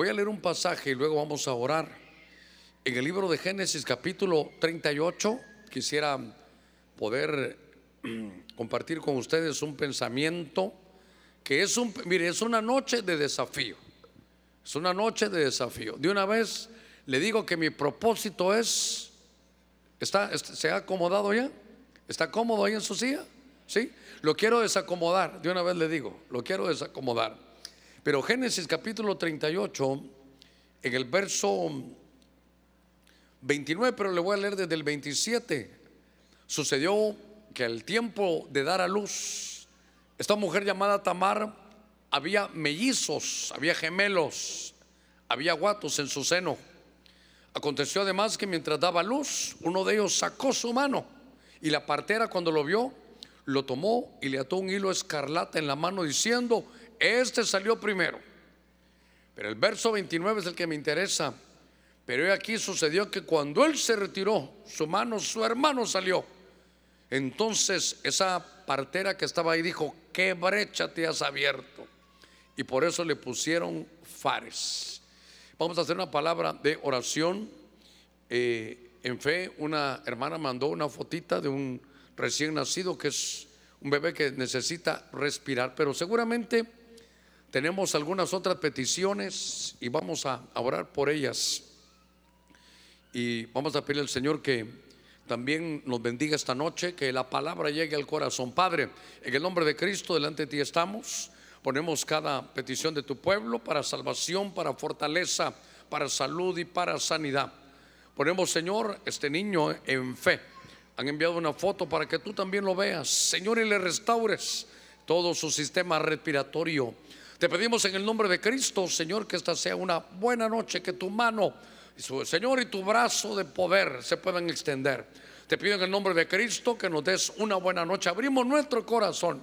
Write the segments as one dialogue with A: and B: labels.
A: voy a leer un pasaje y luego vamos a orar. En el libro de Génesis capítulo 38 quisiera poder mm, compartir con ustedes un pensamiento que es un, mire, es una noche de desafío. Es una noche de desafío. De una vez le digo que mi propósito es, ¿está, ¿se ha acomodado ya? ¿Está cómodo ahí en su silla? ¿Sí? Lo quiero desacomodar, de una vez le digo, lo quiero desacomodar. Pero Génesis capítulo 38, en el verso 29, pero le voy a leer desde el 27, sucedió que al tiempo de dar a luz, esta mujer llamada Tamar, había mellizos, había gemelos, había guatos en su seno. Aconteció además que mientras daba luz, uno de ellos sacó su mano y la partera cuando lo vio, lo tomó y le ató un hilo escarlata en la mano diciendo, este salió primero. Pero el verso 29 es el que me interesa. Pero aquí sucedió que cuando él se retiró, su mano, su hermano salió. Entonces esa partera que estaba ahí dijo, ¿qué brecha te has abierto? Y por eso le pusieron Fares. Vamos a hacer una palabra de oración. Eh, en fe, una hermana mandó una fotita de un recién nacido que es un bebé que necesita respirar, pero seguramente tenemos algunas otras peticiones y vamos a orar por ellas. Y vamos a pedir al Señor que también nos bendiga esta noche, que la palabra llegue al corazón. Padre, en el nombre de Cristo, delante de ti estamos. Ponemos cada petición de tu pueblo para salvación, para fortaleza, para salud y para sanidad. Ponemos, Señor, este niño en fe. Han enviado una foto para que tú también lo veas, Señor, y le restaures todo su sistema respiratorio. Te pedimos en el nombre de Cristo, Señor, que esta sea una buena noche, que tu mano Señor, y tu brazo de poder se puedan extender. Te pido en el nombre de Cristo que nos des una buena noche. Abrimos nuestro corazón.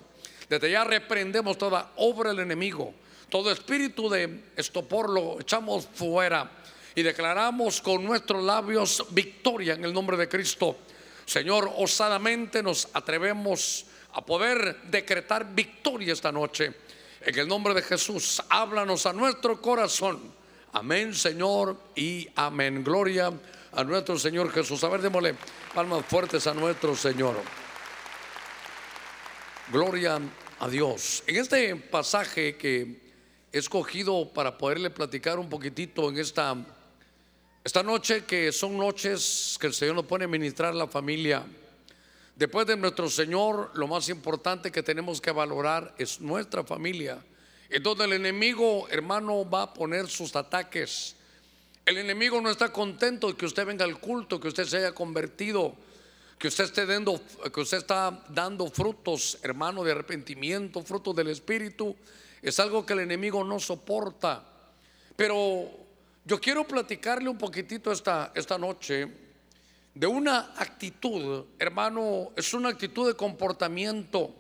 A: Desde ya reprendemos toda obra del enemigo. Todo espíritu de estopor lo echamos fuera y declaramos con nuestros labios victoria en el nombre de Cristo. Señor, osadamente nos atrevemos a poder decretar victoria esta noche. En el nombre de Jesús, háblanos a nuestro corazón Amén, Señor, y amén. Gloria a nuestro Señor Jesús. A ver, démosle palmas fuertes a nuestro Señor. Gloria a Dios. En este pasaje que he escogido para poderle platicar un poquitito en esta, esta noche, que son noches que el Señor nos pone a ministrar la familia. Después de nuestro Señor, lo más importante que tenemos que valorar es nuestra familia donde el enemigo, hermano, va a poner sus ataques. El enemigo no está contento de que usted venga al culto, que usted se haya convertido, que usted esté dando, que usted está dando frutos, hermano, de arrepentimiento, frutos del Espíritu. Es algo que el enemigo no soporta. Pero yo quiero platicarle un poquitito esta, esta noche de una actitud, hermano, es una actitud de comportamiento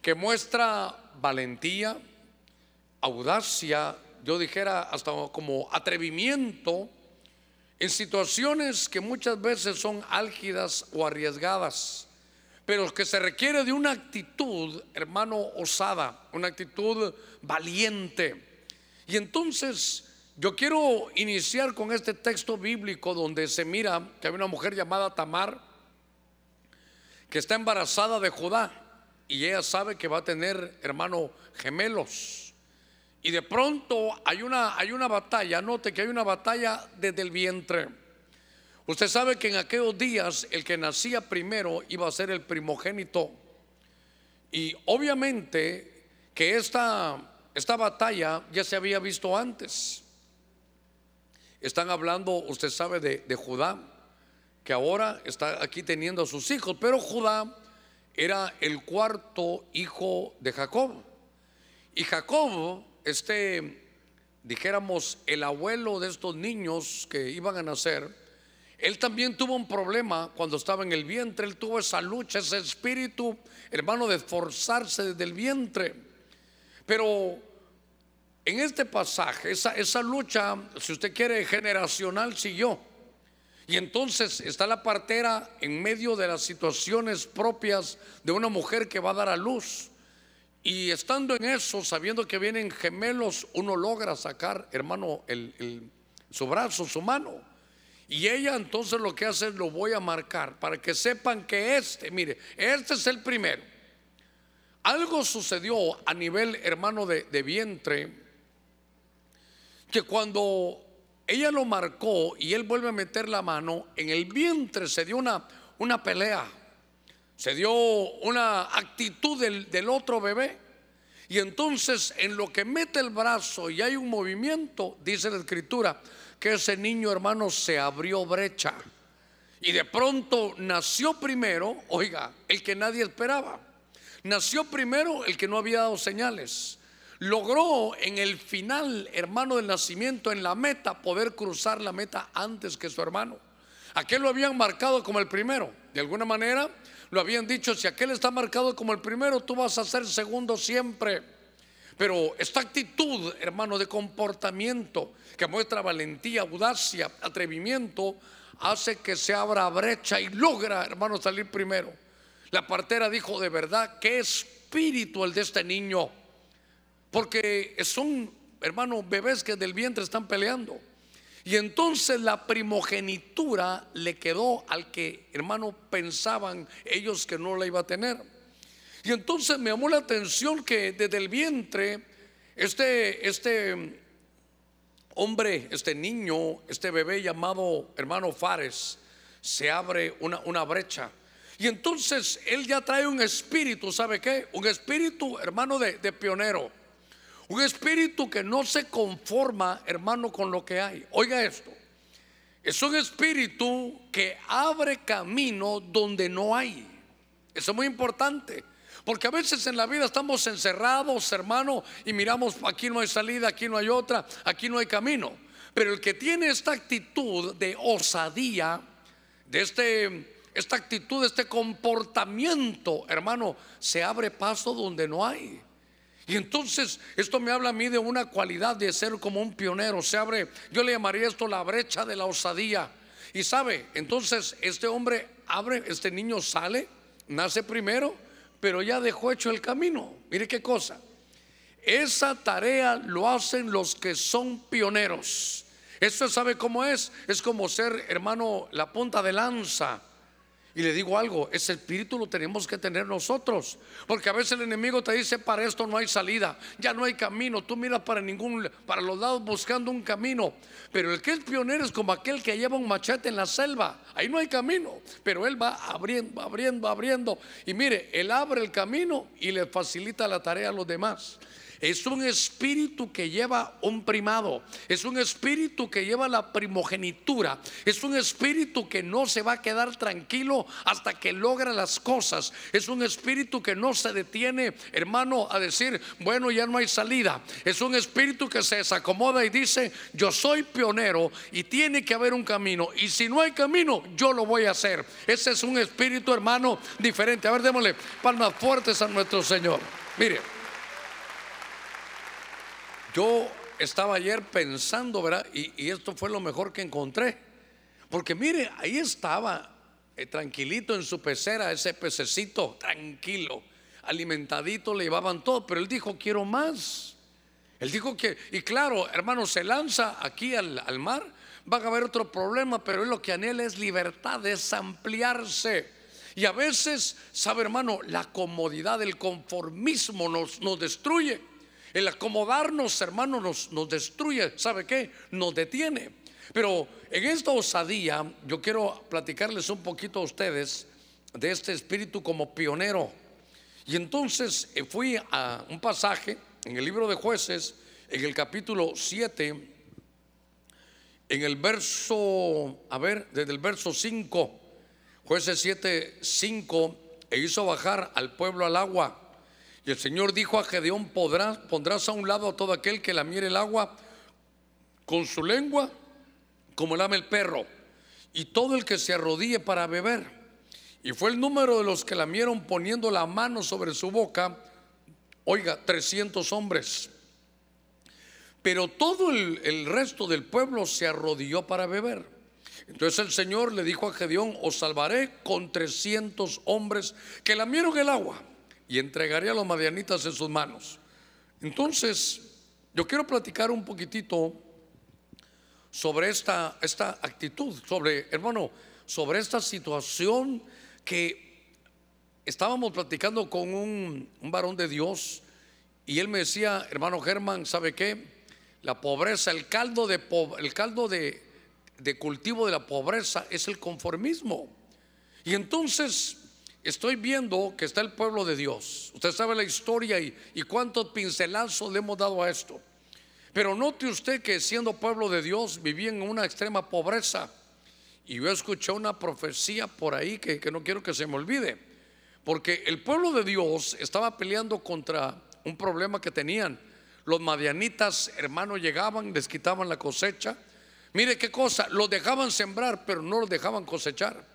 A: que muestra valentía, audacia, yo dijera hasta como atrevimiento en situaciones que muchas veces son álgidas o arriesgadas, pero que se requiere de una actitud, hermano, osada, una actitud valiente. Y entonces yo quiero iniciar con este texto bíblico donde se mira que hay una mujer llamada Tamar que está embarazada de Judá y ella sabe que va a tener, hermano, gemelos. Y de pronto hay una, hay una batalla, note que hay una batalla desde el vientre. Usted sabe que en aquellos días el que nacía primero iba a ser el primogénito. Y obviamente que esta, esta batalla ya se había visto antes. Están hablando, usted sabe, de, Judá, que ahora está aquí teniendo a sus hijos, pero Judá era el cuarto hijo de Jacob. Y Jacob este, dijéramos, el abuelo de estos niños que iban a nacer, él también tuvo un problema cuando estaba en el vientre, él tuvo esa lucha, ese espíritu, hermano, de esforzarse desde el vientre. Pero en este pasaje, esa, lucha, si usted quiere, generacional siguió. Y entonces está la partera en medio de las situaciones propias de una mujer que va a dar a luz. Y estando en eso, sabiendo que vienen gemelos, uno logra sacar, hermano, el, su brazo, su mano. Y ella entonces lo que hace es lo voy a marcar para que sepan que este, mire, este es el primero. Algo sucedió a nivel, hermano, de vientre, que cuando ella lo marcó y él vuelve a meter la mano, en el vientre se dio una, una pelea, se dio una actitud del, del otro bebé. Y entonces en lo que mete el brazo y hay un movimiento, dice la escritura, que ese niño hermano se abrió brecha. Y de pronto nació primero, oiga, el que nadie esperaba. Nació primero el que no había dado señales logró en el final, hermano del nacimiento, en la meta, poder cruzar la meta antes que su hermano. Aquel lo habían marcado como el primero. De alguna manera lo habían dicho, si aquel está marcado como el primero, tú vas a ser segundo siempre. Pero esta actitud, hermano, de comportamiento que muestra valentía, audacia, atrevimiento, hace que se abra brecha y logra, hermano, salir primero. La partera dijo, de verdad, qué espíritu el de este niño porque son, hermano, bebés que del vientre están peleando. Y entonces la primogenitura le quedó al que, hermano, pensaban ellos que no la iba a tener. Y entonces me llamó la atención que desde el vientre, este, este hombre, este niño, este bebé llamado hermano Fares, se abre una, una brecha. Y entonces él ya trae un espíritu, ¿sabe qué? Un espíritu, hermano, de, de pionero. Un espíritu que no se conforma, hermano, con lo que hay. Oiga esto. Es un espíritu que abre camino donde no hay. Eso es muy importante. Porque a veces en la vida estamos encerrados, hermano, y miramos, aquí no hay salida, aquí no hay otra, aquí no hay camino. Pero el que tiene esta actitud de osadía, de este, esta actitud, de este comportamiento, hermano, se abre paso donde no hay. Y entonces esto me habla a mí de una cualidad de ser como un pionero. Se abre, yo le llamaría esto la brecha de la osadía. Y sabe, entonces este hombre abre, este niño sale, nace primero, pero ya dejó hecho el camino. Mire qué cosa. Esa tarea lo hacen los que son pioneros. Eso sabe cómo es. Es como ser, hermano, la punta de lanza y le digo algo, ese espíritu lo tenemos que tener nosotros. Porque a veces el enemigo te dice, para esto no hay salida, ya no hay camino. Tú miras para ningún, para los lados buscando un camino. Pero el que es pionero es como aquel que lleva un machete en la selva. Ahí no hay camino. Pero él va abriendo, abriendo, abriendo. Y mire, él abre el camino y le facilita la tarea a los demás. Es un espíritu que lleva un primado. Es un espíritu que lleva la primogenitura. Es un espíritu que no se va a quedar tranquilo hasta que logra las cosas. Es un espíritu que no se detiene, hermano, a decir, bueno, ya no hay salida. Es un espíritu que se desacomoda y dice, yo soy pionero y tiene que haber un camino. Y si no hay camino, yo lo voy a hacer. Ese es un espíritu, hermano, diferente. A ver, démosle palmas fuertes a nuestro Señor. Mire. Yo estaba ayer pensando, ¿verdad? Y, esto fue lo mejor que encontré. Porque mire, ahí estaba, eh, tranquilito en su pecera, ese pececito, tranquilo, alimentadito, le llevaban todo, pero él dijo, quiero más. Él dijo que, y claro, hermano, se lanza aquí al, mar, va a haber otro problema, pero él lo que anhela es libertad, es ampliarse. Y a veces, sabe hermano, la comodidad, el conformismo nos, nos destruye. El acomodarnos, hermano, nos, destruye. ¿Sabe qué? Nos detiene. Pero en esta osadía, yo quiero platicarles un poquito a ustedes de este espíritu como pionero. Y entonces eh, fui a un pasaje en el libro de jueces, en el capítulo 7, en el verso, a ver, desde el verso 5, jueces 7, 5, e hizo bajar al pueblo al agua y el Señor dijo a Gedeón, podrás, pondrás a un lado a todo aquel que lamiere el agua con su lengua, como lame el perro, y todo el que se arrodille para beber. Y fue el número de los que lamieron poniendo la mano sobre su boca, oiga, 300 hombres. Pero todo el, el resto del pueblo se arrodilló para beber. Entonces el Señor le dijo a Gedeón, os salvaré con 300 hombres que lamieron el agua. Y entregaría a los madianitas en sus manos. Entonces, yo quiero platicar un poquitito sobre esta, esta actitud, sobre, hermano, sobre esta situación que estábamos platicando con un, un varón de Dios y él me decía, hermano Germán, ¿sabe qué? La pobreza, el caldo de, el caldo de, de cultivo de la pobreza es el conformismo. Y entonces estoy viendo que está el pueblo de Dios. Usted sabe la historia y, cuántos pincelazos le hemos dado a esto. Pero note usted que siendo pueblo de Dios vivía en una extrema pobreza. Y yo escuché una profecía por ahí que, que no quiero que se me olvide. Porque el pueblo de Dios estaba peleando contra un problema que tenían. Los madianitas, hermanos, llegaban, les quitaban la cosecha. Mire qué cosa, los dejaban sembrar, pero no los dejaban cosechar.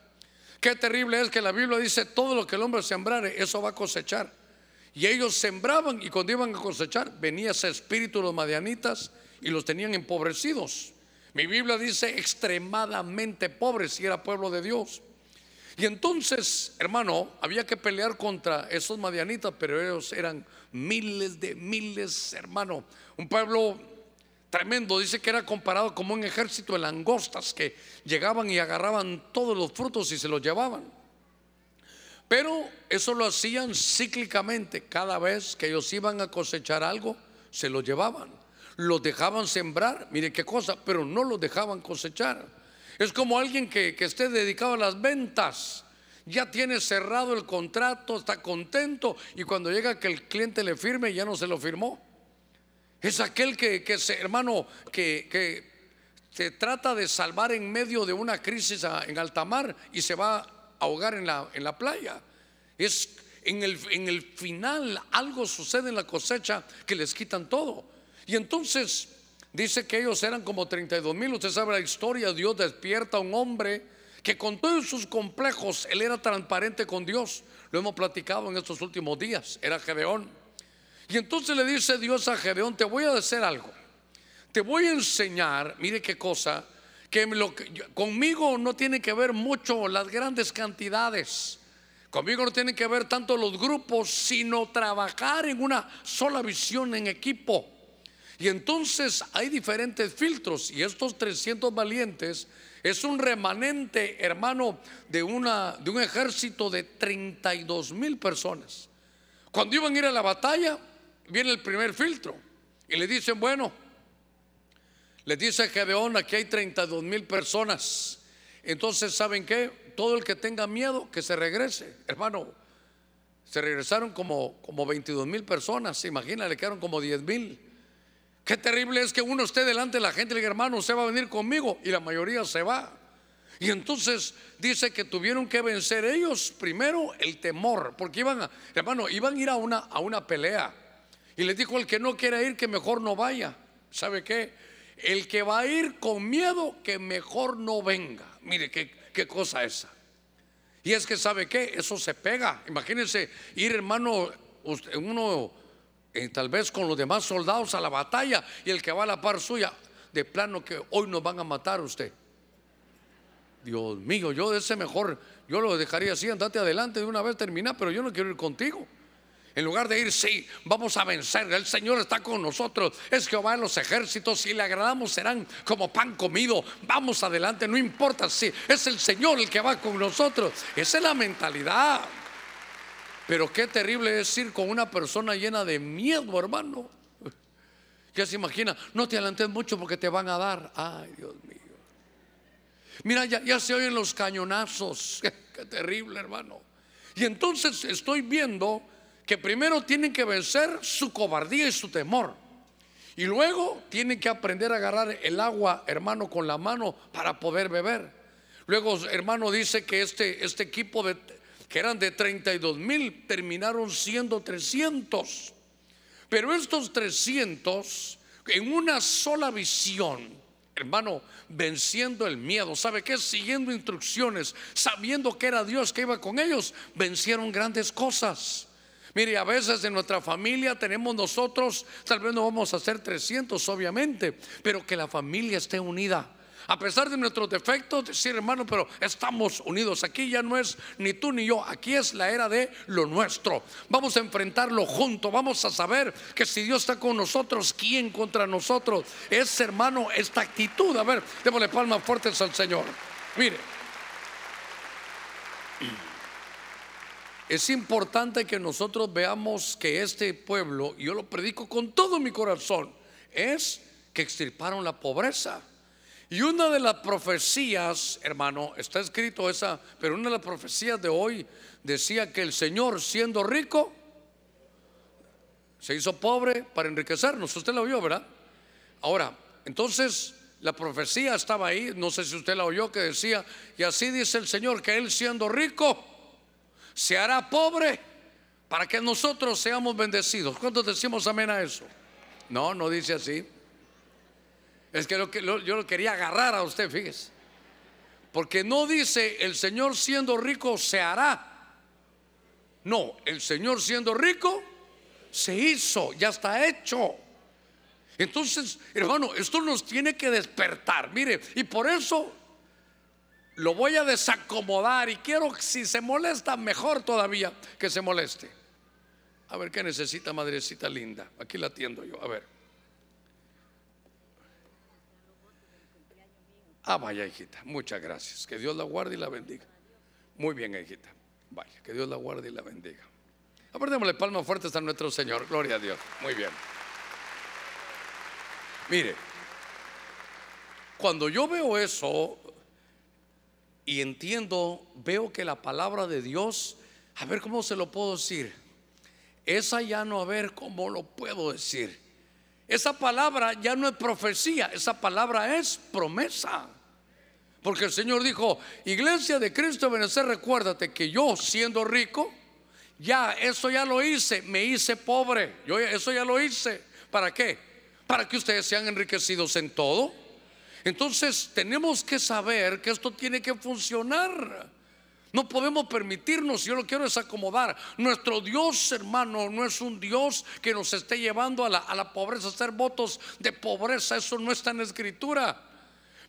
A: Qué terrible es que la Biblia dice, todo lo que el hombre sembrare, eso va a cosechar. Y ellos sembraban y cuando iban a cosechar, venía ese espíritu de los madianitas y los tenían empobrecidos. Mi Biblia dice extremadamente pobres si era pueblo de Dios. Y entonces, hermano, había que pelear contra esos madianitas, pero ellos eran miles de miles, hermano. Un pueblo tremendo, dice que era comparado como un ejército de langostas que llegaban y agarraban todos los frutos y se los llevaban. Pero eso lo hacían cíclicamente. Cada vez que ellos iban a cosechar algo, se lo llevaban. Los dejaban sembrar, mire qué cosa, pero no los dejaban cosechar. Es como alguien que, que esté dedicado a las ventas. Ya tiene cerrado el contrato, está contento y cuando llega que el cliente le firme ya no se lo firmó. Es aquel que, que hermano, que, que se trata de salvar en medio de una crisis en alta mar y se va ahogar en la, en la playa. Es en el, en el final algo sucede en la cosecha que les quitan todo. Y entonces dice que ellos eran como 32 mil. Usted sabe la historia, Dios despierta a un hombre que con todos sus complejos, él era transparente con Dios. Lo hemos platicado en estos últimos días. Era Gedeón. Y entonces le dice Dios a Gedeón, te voy a decir algo. Te voy a enseñar, mire qué cosa, que, conmigo no tiene que ver mucho las grandes cantidades. Conmigo no tiene que ver tanto los grupos, sino trabajar en una sola visión en equipo. Y entonces hay diferentes filtros y estos 300 valientes es un remanente, hermano, de, una, de un ejército de 32 mil personas. Cuando iban a ir a la batalla, viene el primer filtro y le dicen, bueno, le dice Gedeón, aquí hay 32 mil personas. Entonces, ¿saben qué? Todo el que tenga miedo, que se regrese. Hermano, se regresaron como, como 22 mil personas. Imagina, le quedaron como 10 mil. Qué terrible es que uno esté delante de la gente y le diga, hermano, usted va a venir conmigo. Y la mayoría se va. Y entonces dice que tuvieron que vencer ellos primero el temor, porque iban a, hermano, iban a ir a una, a una pelea. Y les dijo, el que no quiera ir, que mejor no vaya. ¿Sabe qué? El que va a ir con miedo, que mejor no venga. Mire qué, qué cosa esa. Y es que sabe qué, eso se pega. Imagínense ir hermano, uno eh, tal vez con los demás soldados a la batalla y el que va a la par suya, de plano que hoy nos van a matar usted. Dios mío, yo de ese mejor, yo lo dejaría así, andate adelante de una vez terminar, pero yo no quiero ir contigo. En lugar de ir, sí, vamos a vencer, el Señor está con nosotros, es Jehová en los ejércitos, si le agradamos serán como pan comido, vamos adelante, no importa si es el Señor el que va con nosotros, esa es la mentalidad. Pero qué terrible es ir con una persona llena de miedo, hermano. Ya se imagina, no te adelantes mucho porque te van a dar. Ay, Dios mío. Mira, ya, ya se oyen los cañonazos. qué terrible, hermano. Y entonces estoy viendo que primero tienen que vencer su cobardía y su temor. Y luego tienen que aprender a agarrar el agua, hermano, con la mano para poder beber. Luego, hermano, dice que este, este equipo de, que eran de 32 mil terminaron siendo 300. Pero estos 300, en una sola visión, hermano, venciendo el miedo, ¿sabe qué? Siguiendo instrucciones, sabiendo que era Dios que iba con ellos, vencieron grandes cosas. Mire, a veces en nuestra familia tenemos nosotros, tal vez no vamos a ser 300, obviamente, pero que la familia esté unida. A pesar de nuestros defectos, decir hermano, pero estamos unidos. Aquí ya no es ni tú ni yo, aquí es la era de lo nuestro. Vamos a enfrentarlo juntos, vamos a saber que si Dios está con nosotros, ¿quién contra nosotros? Es hermano esta actitud. A ver, démosle palmas fuertes al Señor. Mire. Es importante que nosotros veamos que este pueblo, yo lo predico con todo mi corazón, es que extirparon la pobreza. Y una de las profecías, hermano, está escrito esa, pero una de las profecías de hoy decía que el Señor siendo rico se hizo pobre para enriquecernos. Usted lo vio, ¿verdad? Ahora, entonces la profecía estaba ahí, no sé si usted la oyó, que decía, y así dice el Señor, que Él siendo rico se hará pobre para que nosotros seamos bendecidos. ¿Cuántos decimos amén a eso? No, no dice así. Es que, yo lo quería agarrar a usted, fíjese. Porque no dice el Señor siendo rico se hará. No, el Señor siendo rico se hizo, ya está hecho. Entonces, hermano, esto nos tiene que despertar. Mire, y por eso lo voy a desacomodar y quiero, si se molesta, mejor todavía que se moleste. A ver, ¿qué necesita, madrecita linda? Aquí la atiendo yo, a ver. Ah, vaya, hijita, muchas gracias. Que Dios la guarde y la bendiga. Muy bien, hijita. Vaya, que Dios la guarde y la bendiga. Apretemos palmas fuertes a nuestro Señor. Gloria a Dios. Muy bien. Mire, cuando yo veo eso y entiendo, veo que la palabra de Dios, a ver cómo se lo puedo decir. Esa ya no, a ver cómo lo puedo decir. Esa palabra ya no es profecía, esa palabra es promesa. Porque el Señor dijo, iglesia de Cristo Benecer, recuérdate que yo siendo rico, ya eso ya lo hice, me hice pobre, yo eso ya lo hice. ¿Para qué? Para que ustedes sean enriquecidos en todo. Entonces tenemos que saber que esto tiene que funcionar. No podemos permitirnos, yo lo quiero desacomodar. Nuestro Dios, hermano, no es un Dios que nos esté llevando a la, a la pobreza, hacer votos de pobreza. Eso no está en la escritura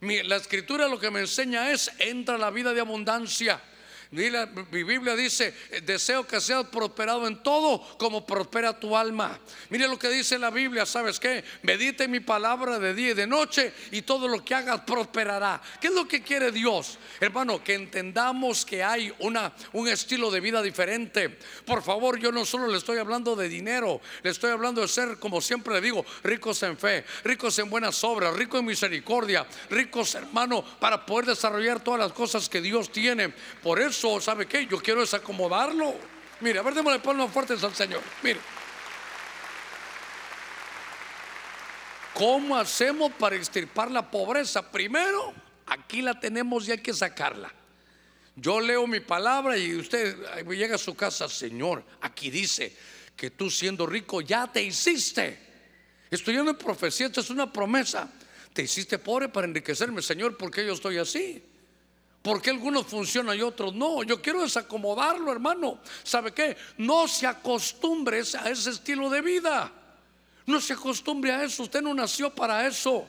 A: la escritura lo que me enseña es, entra la vida de abundancia. Mi Biblia dice, deseo que seas prosperado en todo como prospera tu alma. Mire lo que dice la Biblia, ¿sabes qué? Medite mi palabra de día y de noche y todo lo que hagas prosperará. ¿Qué es lo que quiere Dios? Hermano, que entendamos que hay una, un estilo de vida diferente. Por favor, yo no solo le estoy hablando de dinero, le estoy hablando de ser, como siempre le digo, ricos en fe, ricos en buenas obras, ricos en misericordia, ricos, hermano, para poder desarrollar todas las cosas que Dios tiene. Por eso ¿sabe qué? Yo quiero desacomodarlo. Mire, a ver, démosle palmas fuertes al Señor. Mire. ¿Cómo hacemos para extirpar la pobreza? Primero, aquí la tenemos y hay que sacarla. Yo leo mi palabra y usted llega a su casa, Señor, aquí dice que tú siendo rico ya te hiciste. Estoy en profecía, esto es una promesa. Te hiciste pobre para enriquecerme, Señor, porque yo estoy así. ¿Por qué algunos funcionan y otros no? Yo quiero desacomodarlo, hermano. ¿Sabe qué? No se acostumbre a ese estilo de vida. No se acostumbre a eso. Usted no nació para eso.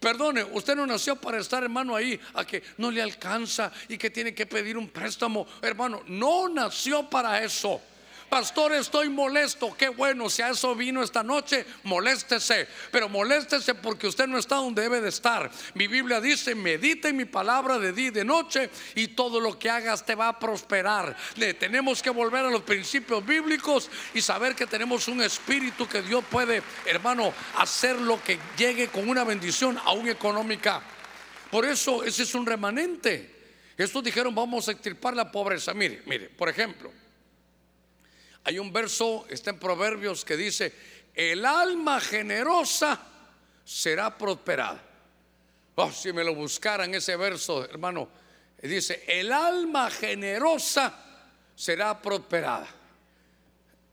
A: Perdone, usted no nació para estar, hermano, ahí a que no le alcanza y que tiene que pedir un préstamo. Hermano, no nació para eso. Pastor, estoy molesto. Qué bueno, si a eso vino esta noche, moléstese. Pero moléstese porque usted no está donde debe de estar. Mi Biblia dice, medite mi palabra de día y de noche y todo lo que hagas te va a prosperar. Le tenemos que volver a los principios bíblicos y saber que tenemos un espíritu que Dios puede, hermano, hacer lo que llegue con una bendición aún económica. Por eso ese es un remanente. Estos dijeron, vamos a extirpar la pobreza. Mire, mire, por ejemplo. Hay un verso, está en Proverbios, que dice, el alma generosa será prosperada. Oh, si me lo buscaran ese verso, hermano, dice, el alma generosa será prosperada.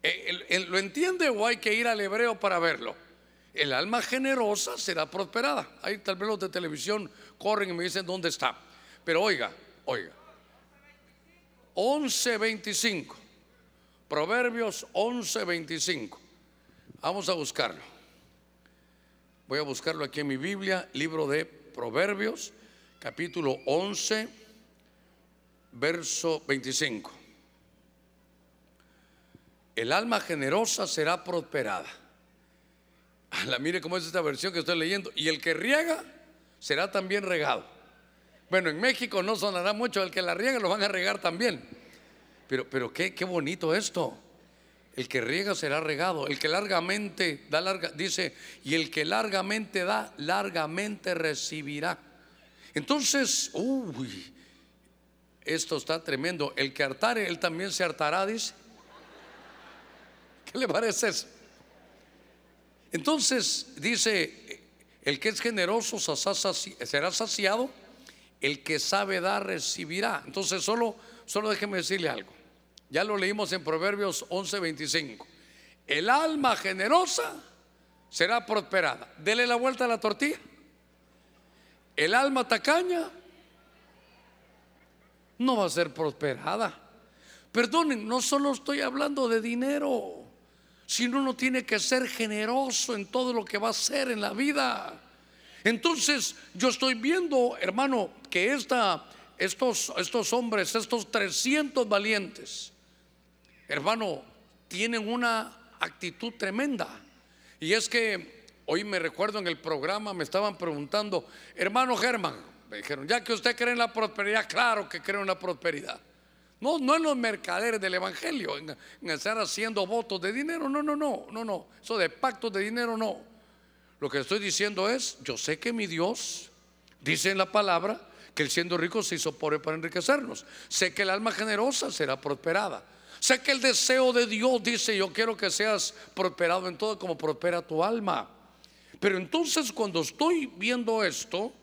A: Eh, ¿Lo entiende o hay que ir al hebreo para verlo? El alma generosa será prosperada. Ahí tal vez los de televisión corren y me dicen dónde está. Pero oiga, oiga. 11.25. Proverbios 11:25. Vamos a buscarlo. Voy a buscarlo aquí en mi Biblia, libro de Proverbios, capítulo 11, verso 25. El alma generosa será prosperada. La mire cómo es esta versión que estoy leyendo. Y el que riega será también regado. Bueno, en México no sonará mucho, el que la riega lo van a regar también. Pero, pero qué, qué bonito esto. El que riega será regado. El que largamente da larga, dice, y el que largamente da, largamente recibirá. Entonces, uy, esto está tremendo. El que hartare, él también se hartará, dice. ¿Qué le parece eso? Entonces, dice, el que es generoso será saciado, el que sabe dar recibirá. Entonces, solo, solo déjeme decirle algo. Ya lo leímos en Proverbios 11:25. El alma generosa será prosperada. Dele la vuelta a la tortilla. El alma tacaña no va a ser prosperada. Perdonen, no solo estoy hablando de dinero, sino uno tiene que ser generoso en todo lo que va a hacer en la vida. Entonces, yo estoy viendo, hermano, que esta, estos, estos hombres, estos 300 valientes, hermano, tienen una actitud tremenda. Y es que hoy me recuerdo en el programa, me estaban preguntando, hermano Germán, me dijeron, ya que usted cree en la prosperidad, claro que creo en la prosperidad. No, no en los mercaderes del Evangelio, en, estar haciendo votos de dinero, no, no, no, no, no, eso de pactos de dinero, no. Lo que estoy diciendo es, yo sé que mi Dios dice en la palabra que el siendo rico se hizo pobre para enriquecernos. Sé que el alma generosa será prosperada. Sé que el deseo de Dios dice, yo quiero que seas prosperado en todo como prospera tu alma. Pero entonces cuando estoy viendo esto,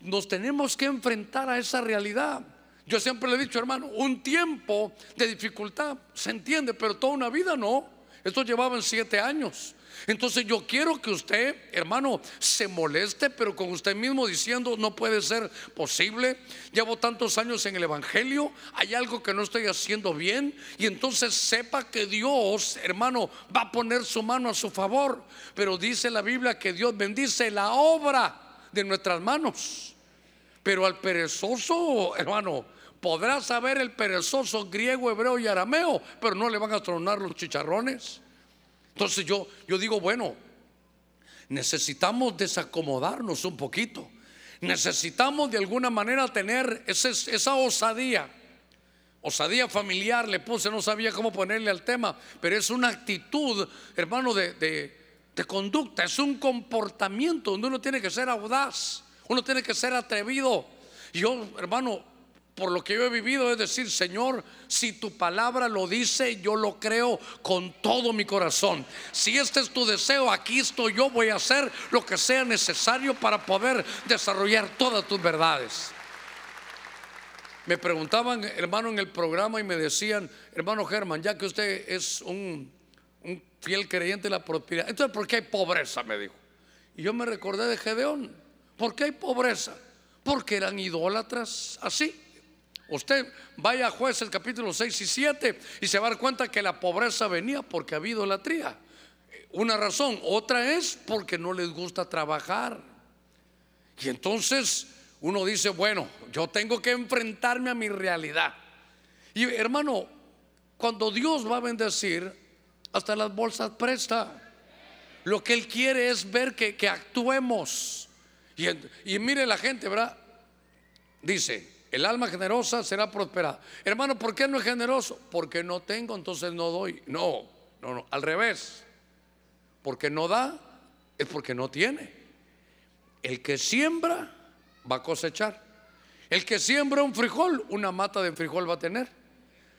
A: nos tenemos que enfrentar a esa realidad. Yo siempre le he dicho, hermano, un tiempo de dificultad se entiende, pero toda una vida no. Esto llevaba en siete años. Entonces yo quiero que usted, hermano, se moleste, pero con usted mismo diciendo, no puede ser posible. Llevo tantos años en el Evangelio, hay algo que no estoy haciendo bien. Y entonces sepa que Dios, hermano, va a poner su mano a su favor. Pero dice la Biblia que Dios bendice la obra de nuestras manos. Pero al perezoso, hermano, podrá saber el perezoso griego, hebreo y arameo, pero no le van a tronar los chicharrones. Entonces yo, yo digo, bueno, necesitamos desacomodarnos un poquito. Necesitamos de alguna manera tener esa, osadía. Osadía familiar, le puse, no sabía cómo ponerle al tema, pero es una actitud, hermano, de, de, de conducta, es un comportamiento donde uno tiene que ser audaz, uno tiene que ser atrevido. Yo, hermano, por lo que yo he vivido, es decir, Señor, si tu palabra lo dice, yo lo creo con todo mi corazón. Si este es tu deseo, aquí estoy yo, voy a hacer lo que sea necesario para poder desarrollar todas tus verdades. Me preguntaban, hermano, en el programa y me decían, hermano Germán, ya que usted es un, fiel creyente de la prosperidad, entonces, ¿por qué hay pobreza? Me dijo. Y yo me recordé de Gedeón. ¿Por qué hay pobreza? Porque eran idólatras así. Usted vaya a jueces capítulo 6 y 7 y se va a dar cuenta que la pobreza venía porque ha habido idolatría. Una razón, otra es porque no les gusta trabajar. Y entonces uno dice, bueno, yo tengo que enfrentarme a mi realidad. Y hermano, cuando Dios va a bendecir, hasta las bolsas presta. Lo que Él quiere es ver que, que actuemos. Y, y mire la gente, ¿verdad? Dice, el alma generosa será prosperada. Hermano, ¿por qué no es generoso? Porque no tengo, entonces no doy. No, no, no, al revés. Porque no da, es porque no tiene. El que siembra va a cosechar. El que siembra un frijol, una mata de frijol va a tener.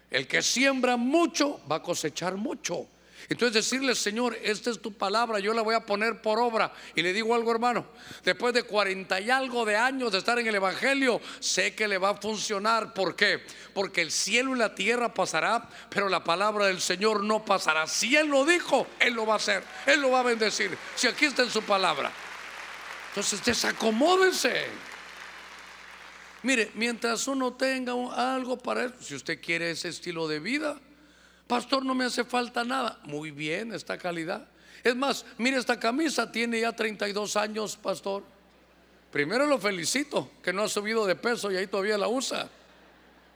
A: El que siembra mucho va a cosechar mucho. Entonces decirle, Señor, esta es tu palabra, yo la voy a poner por obra. Y le digo algo, hermano, después de cuarenta y algo de años de estar en el Evangelio, sé que le va a funcionar. ¿Por qué? Porque el cielo y la tierra pasará, pero la palabra del Señor no pasará. Si Él lo dijo, Él lo va a hacer, Él lo va a bendecir. Si aquí está en su palabra. Entonces desacomódense. Mire, mientras uno tenga algo para eso, si usted quiere ese estilo de vida, Pastor, no me hace falta nada. Muy bien, esta calidad. Es más, mire esta camisa, tiene ya 32 años, pastor. primero lo felicito que no ha subido de peso y ahí todavía la usa.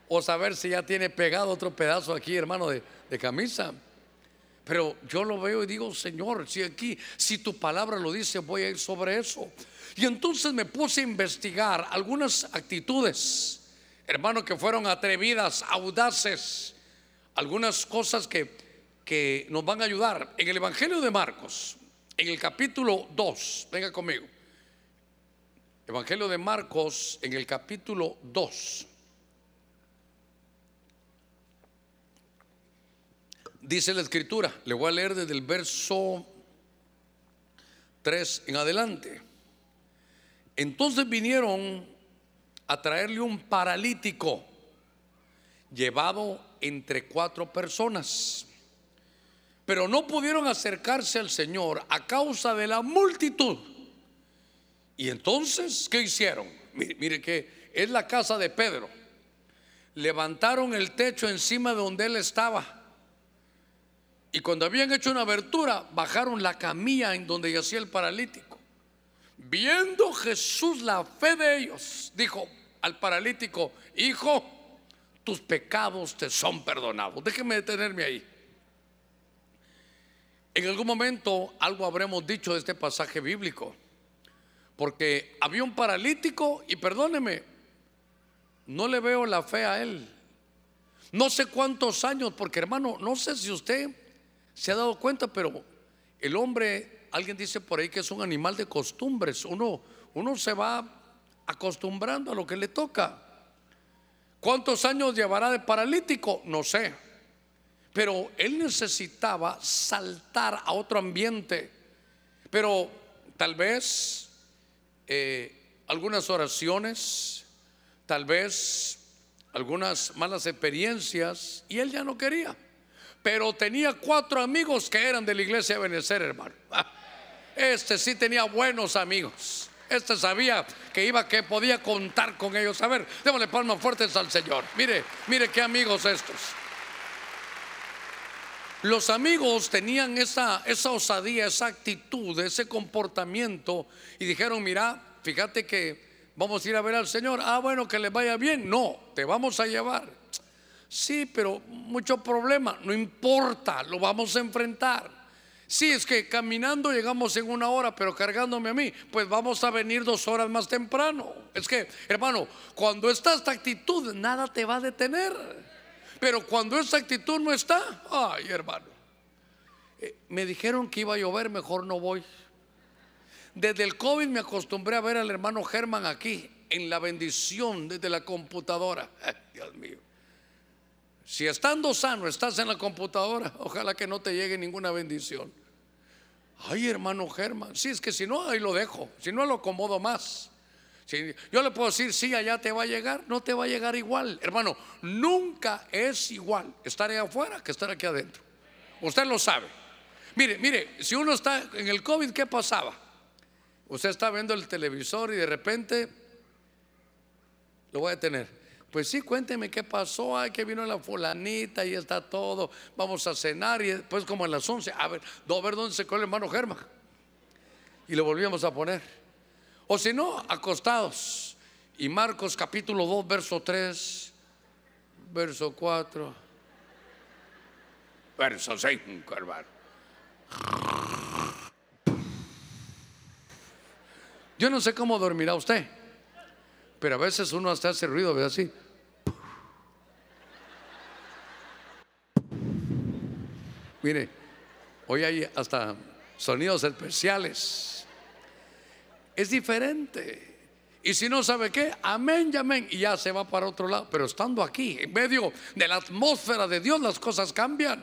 A: O saber si ya tiene pegado otro pedazo aquí, hermano, de, de camisa. Pero yo lo veo y digo, Señor, si aquí, si tu palabra lo dice, voy a ir sobre eso. Y entonces me puse a investigar algunas actitudes, hermano, que fueron atrevidas, audaces, algunas cosas que, que nos van a ayudar. En el Evangelio de Marcos, en el capítulo 2, venga conmigo. Evangelio de Marcos, en el capítulo 2. Dice la escritura, le voy a leer desde el verso 3 en adelante. Entonces vinieron a traerle un paralítico llevado entre cuatro personas. Pero no pudieron acercarse al Señor a causa de la multitud. Y entonces, ¿qué hicieron? Mire, que es la casa de Pedro. Levantaron el techo encima de donde él estaba. Y cuando habían hecho una abertura, bajaron la camilla en donde yacía el paralítico. Viendo Jesús la fe de ellos, dijo al paralítico, hijo, tus pecados te son perdonados. Déjeme detenerme ahí. En algún momento algo habremos dicho de este pasaje bíblico, porque había un paralítico y perdóneme, no le veo la fe a él. No sé cuántos años, porque hermano, no sé si usted se ha dado cuenta, pero el hombre, alguien dice por ahí que es un animal de costumbres. Uno, uno se va acostumbrando a lo que le toca. ¿Cuántos años llevará de paralítico? No sé. Pero él necesitaba saltar a otro ambiente. Pero tal vez eh, algunas oraciones, tal vez algunas malas experiencias, y él ya no quería. Pero tenía cuatro amigos que eran de la iglesia de Benecer, hermano. Ah, este sí tenía buenos amigos. Este sabía que iba, que podía contar con ellos. A ver, démosle palmas fuertes al Señor. Mire, mire qué amigos estos. Los amigos tenían esa, esa osadía, esa actitud, ese comportamiento y dijeron, mira, fíjate que vamos a ir a ver al Señor. Ah, bueno, que le vaya bien. No, te vamos a llevar. Sí, pero mucho problema. No importa, lo vamos a enfrentar. Sí, es que caminando llegamos en una hora, pero cargándome a mí, pues vamos a venir dos horas más temprano. Es que, hermano, cuando está esta actitud, nada te va a detener. Pero cuando esa actitud no está, ay hermano, eh, me dijeron que iba a llover, mejor no voy. Desde el COVID me acostumbré a ver al hermano Germán aquí, en la bendición desde la computadora. Dios mío. Si estando sano estás en la computadora, ojalá que no te llegue ninguna bendición. Ay, hermano Germán, sí, es que si no, ahí lo dejo, si no lo acomodo más yo le puedo decir, sí, allá te va a llegar, no te va a llegar igual. Hermano, nunca es igual estar ahí afuera que estar aquí adentro. Usted lo sabe. Mire, mire, si uno está en el COVID, ¿qué pasaba? Usted está viendo el televisor y de repente lo voy a detener. Pues sí, cuénteme qué pasó, ay, que vino la fulanita y está todo, vamos a cenar y después como a las 11, a ver, a ver dónde se quedó el hermano Germán. Y lo volvíamos a poner. O si no, acostados. Y Marcos capítulo 2, verso 3, verso 4, verso 5, hermano. Yo no sé cómo dormirá usted, pero a veces uno hasta hace ruido, ve así. Mire, hoy hay hasta sonidos especiales es diferente. Y si no sabe qué, amén y amén, y ya se va para otro lado. Pero estando aquí, en medio de la atmósfera de Dios, las cosas cambian.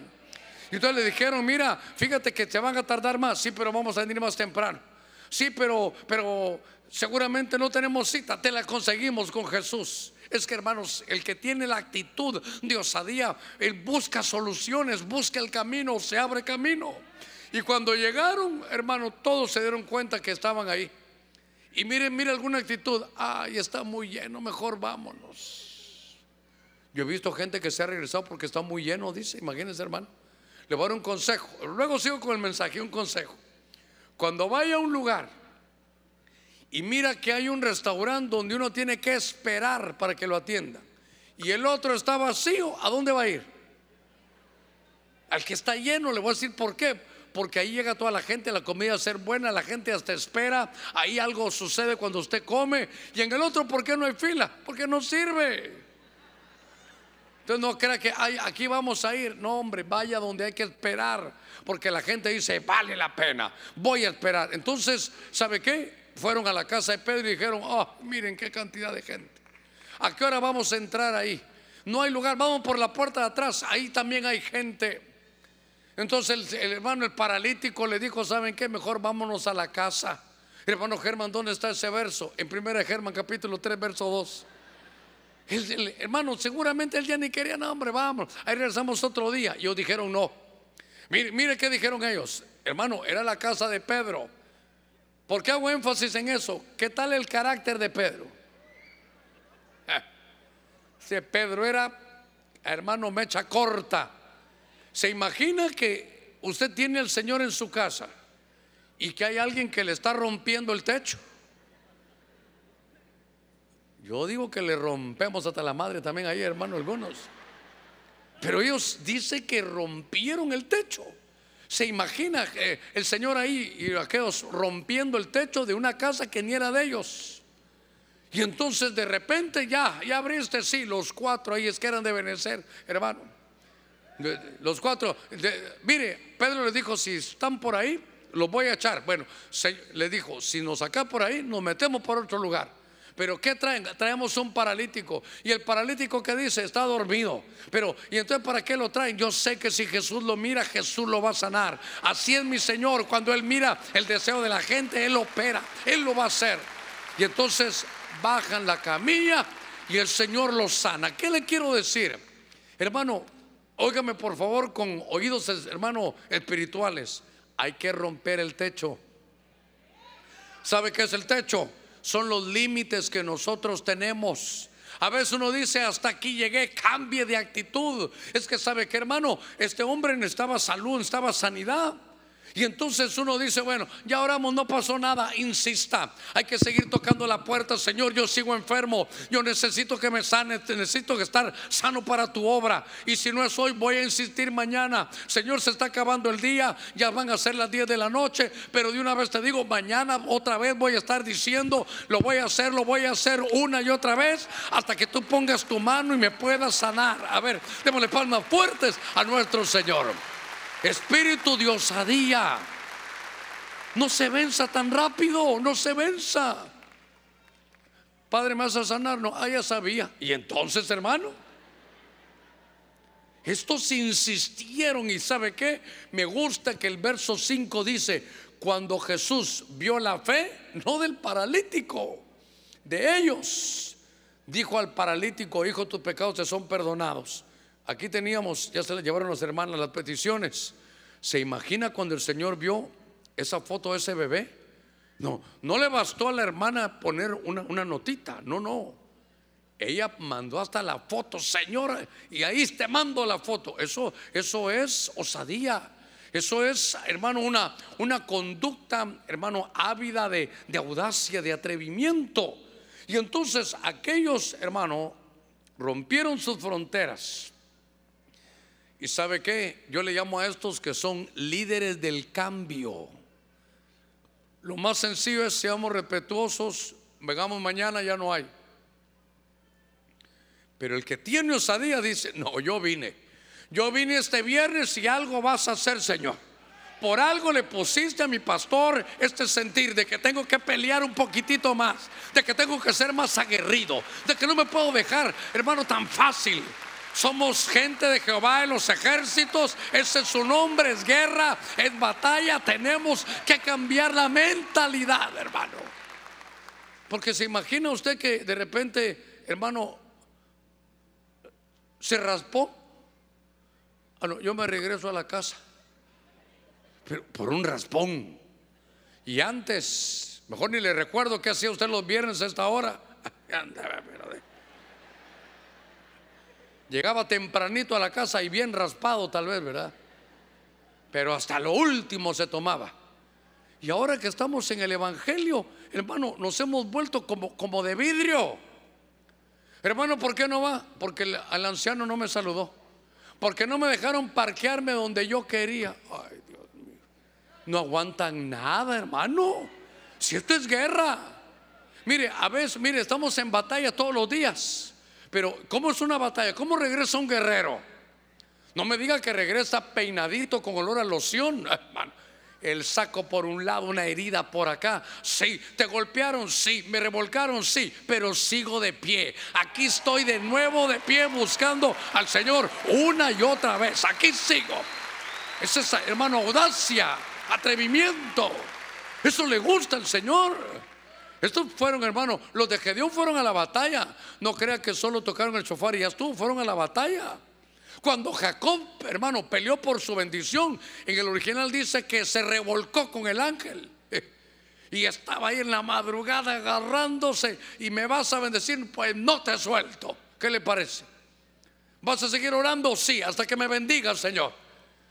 A: Y entonces le dijeron, mira, fíjate que te van a tardar más, sí, pero vamos a venir más temprano. Sí, pero, pero seguramente no tenemos cita, te la conseguimos con Jesús. Es que hermanos, el que tiene la actitud de osadía, él busca soluciones, busca el camino, se abre camino. Y cuando llegaron, hermano, todos se dieron cuenta que estaban ahí. Y mire, mire alguna actitud, ay, está muy lleno, mejor vámonos. Yo he visto gente que se ha regresado porque está muy lleno, dice, imagínense hermano. Le voy a dar un consejo, luego sigo con el mensaje, un consejo. Cuando vaya a un lugar y mira que hay un restaurante donde uno tiene que esperar para que lo atienda y el otro está vacío, ¿a dónde va a ir? Al que está lleno, le voy a decir por qué. Porque ahí llega toda la gente, la comida a ser buena, la gente hasta espera, ahí algo sucede cuando usted come. Y en el otro, ¿por qué no hay fila? Porque no sirve. Entonces no crea que aquí vamos a ir. No, hombre, vaya donde hay que esperar. Porque la gente dice, vale la pena, voy a esperar. Entonces, ¿sabe qué? Fueron a la casa de Pedro y dijeron, oh, miren qué cantidad de gente. ¿A qué hora vamos a entrar ahí? No hay lugar, vamos por la puerta de atrás, ahí también hay gente. Entonces el, hermano, el paralítico, le dijo, ¿saben qué? Mejor vámonos a la casa. hermano Germán, ¿dónde está ese verso? En primera Germán capítulo 3, verso 2. Hermano, seguramente él ya ni quería, no, hombre, vamos. Ahí regresamos otro día. Y ellos dijeron, no. Mire, mire qué dijeron ellos. Hermano, era la casa de Pedro. ¿Por qué hago énfasis en eso? ¿Qué tal el carácter de Pedro? Pedro era hermano mecha corta. ¿Se imagina que usted tiene al Señor en su casa y que hay alguien que le está rompiendo el techo? Yo digo que le rompemos hasta la madre también ahí, hermano, algunos. Pero ellos dicen que rompieron el techo. Se imagina el Señor ahí y aquellos rompiendo el techo de una casa que ni era de ellos. Y entonces de repente ya, ya abriste, sí, los cuatro ahí es que eran de Benecer, hermano. Los cuatro, mire, Pedro le dijo, si están por ahí, los voy a echar. Bueno, le dijo, si nos saca por ahí, nos metemos por otro lugar. Pero ¿qué traen? Traemos un paralítico. Y el paralítico que dice está dormido. Pero, ¿y entonces para qué lo traen? Yo sé que si Jesús lo mira, Jesús lo va a sanar. Así es mi Señor. Cuando Él mira el deseo de la gente, Él opera. Él lo va a hacer. Y entonces bajan la camilla y el Señor los sana. ¿Qué le quiero decir? Hermano, óigame por favor con oídos, hermano, espirituales. Hay que romper el techo. ¿Sabe qué es el techo? Son los límites que nosotros tenemos. A veces uno dice, hasta aquí llegué, cambie de actitud. Es que sabe que hermano, este hombre necesitaba salud, necesitaba sanidad. Y entonces uno dice, bueno, ya oramos, no pasó nada, insista. Hay que seguir tocando la puerta, Señor, yo sigo enfermo, yo necesito que me sane, necesito estar sano para tu obra. Y si no es hoy, voy a insistir mañana. Señor, se está acabando el día, ya van a ser las 10 de la noche, pero de una vez te digo, mañana otra vez voy a estar diciendo, lo voy a hacer, lo voy a hacer una y otra vez, hasta que tú pongas tu mano y me puedas sanar. A ver, démosle palmas fuertes a nuestro Señor. Espíritu de osadía. No se venza tan rápido, no se venza. Padre, ¿me vas a sanar? No, ah, ya sabía. Y entonces, hermano, estos insistieron y ¿sabe qué? Me gusta que el verso 5 dice, cuando Jesús vio la fe, no del paralítico, de ellos, dijo al paralítico, hijo, tus pecados te son perdonados. Aquí teníamos, ya se le llevaron los hermanos las peticiones. ¿Se imagina cuando el Señor vio esa foto de ese bebé? No, no le bastó a la hermana poner una, una notita, no, no. Ella mandó hasta la foto, Señor, y ahí te mando la foto. Eso, eso es osadía. Eso es, hermano, una, una conducta, hermano, ávida de, de audacia, de atrevimiento. Y entonces aquellos, hermano, rompieron sus fronteras y sabe qué, yo le llamo a estos que son líderes del cambio. Lo más sencillo es seamos respetuosos, vengamos mañana, ya no hay. Pero el que tiene osadía dice, no, yo vine. Yo vine este viernes y algo vas a hacer, Señor. Por algo le pusiste a mi pastor este sentir de que tengo que pelear un poquitito más, de que tengo que ser más aguerrido, de que no me puedo dejar, hermano, tan fácil. Somos gente de Jehová en los ejércitos. Ese es su nombre, es guerra, es batalla. Tenemos que cambiar la mentalidad, hermano. Porque se imagina usted que de repente, hermano, se raspó. Ah, yo me regreso a la casa. Pero por un raspón. Y antes, mejor ni le recuerdo qué hacía usted los viernes a esta hora. Llegaba tempranito a la casa y bien raspado tal vez, ¿verdad? Pero hasta lo último se tomaba. Y ahora que estamos en el Evangelio, hermano, nos hemos vuelto como, como de vidrio. Hermano, ¿por qué no va? Porque el, al anciano no me saludó. Porque no me dejaron parquearme donde yo quería. Ay, Dios mío. No aguantan nada, hermano. Si esto es guerra. Mire, a veces, mire, estamos en batalla todos los días. Pero, ¿cómo es una batalla? ¿Cómo regresa un guerrero? No me diga que regresa peinadito con olor a loción, hermano. El saco por un lado, una herida por acá. Sí, te golpearon, sí, me revolcaron, sí, pero sigo de pie. Aquí estoy de nuevo de pie buscando al Señor una y otra vez. Aquí sigo. Es esa, hermano, audacia, atrevimiento. Eso le gusta al Señor. Estos fueron, hermano, los de Gedeón fueron a la batalla. No crea que solo tocaron el chofar y ya estuvo, fueron a la batalla. Cuando Jacob, hermano, peleó por su bendición, en el original dice que se revolcó con el ángel. Y estaba ahí en la madrugada agarrándose y me vas a bendecir, pues no te suelto. ¿Qué le parece? ¿Vas a seguir orando? Sí, hasta que me bendiga el Señor.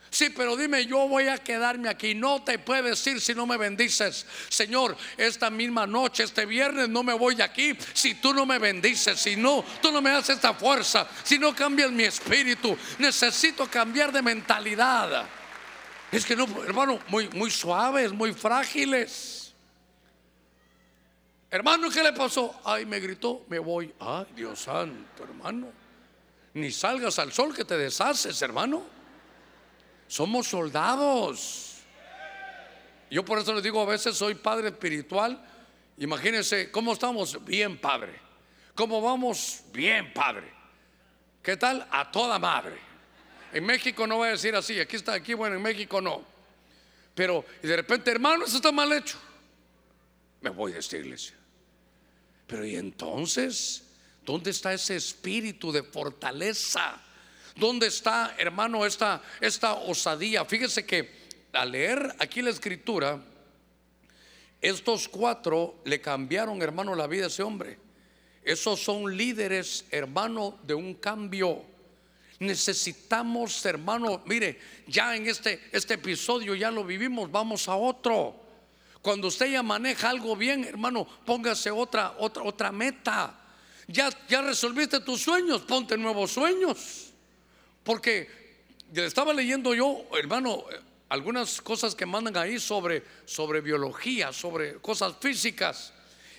A: Sí, pero dime, yo voy a quedarme aquí. No te puedes ir si no me bendices. Señor, esta misma noche, este viernes, no me voy de aquí si tú no me bendices. Si no, tú no me das esta fuerza. Si no cambias mi espíritu. Necesito cambiar de mentalidad. Es que no, hermano, muy, muy suaves, muy frágiles. Hermano, ¿qué le pasó? Ay, me gritó, me voy. Ay, Dios santo, hermano. Ni salgas al sol que te deshaces, hermano. Somos soldados. Yo por eso les digo, a veces soy padre espiritual. Imagínense, ¿cómo estamos? Bien, padre. ¿Cómo vamos? Bien, padre. ¿Qué tal? A toda madre. En México no voy a decir así, aquí está, aquí, bueno, en México no. Pero, y de repente, hermano, eso está mal hecho. Me voy de esta iglesia. Pero, ¿y entonces? ¿Dónde está ese espíritu de fortaleza? ¿Dónde está, hermano, esta, esta osadía? Fíjese que al leer aquí la escritura, estos cuatro le cambiaron, hermano, la vida a ese hombre. Esos son líderes, hermano, de un cambio. Necesitamos, hermano, mire, ya en este, este episodio ya lo vivimos, vamos a otro. Cuando usted ya maneja algo bien, hermano, póngase otra, otra, otra meta. Ya, ya resolviste tus sueños, ponte nuevos sueños. Porque estaba leyendo yo, hermano, algunas cosas que mandan ahí sobre, sobre biología, sobre cosas físicas.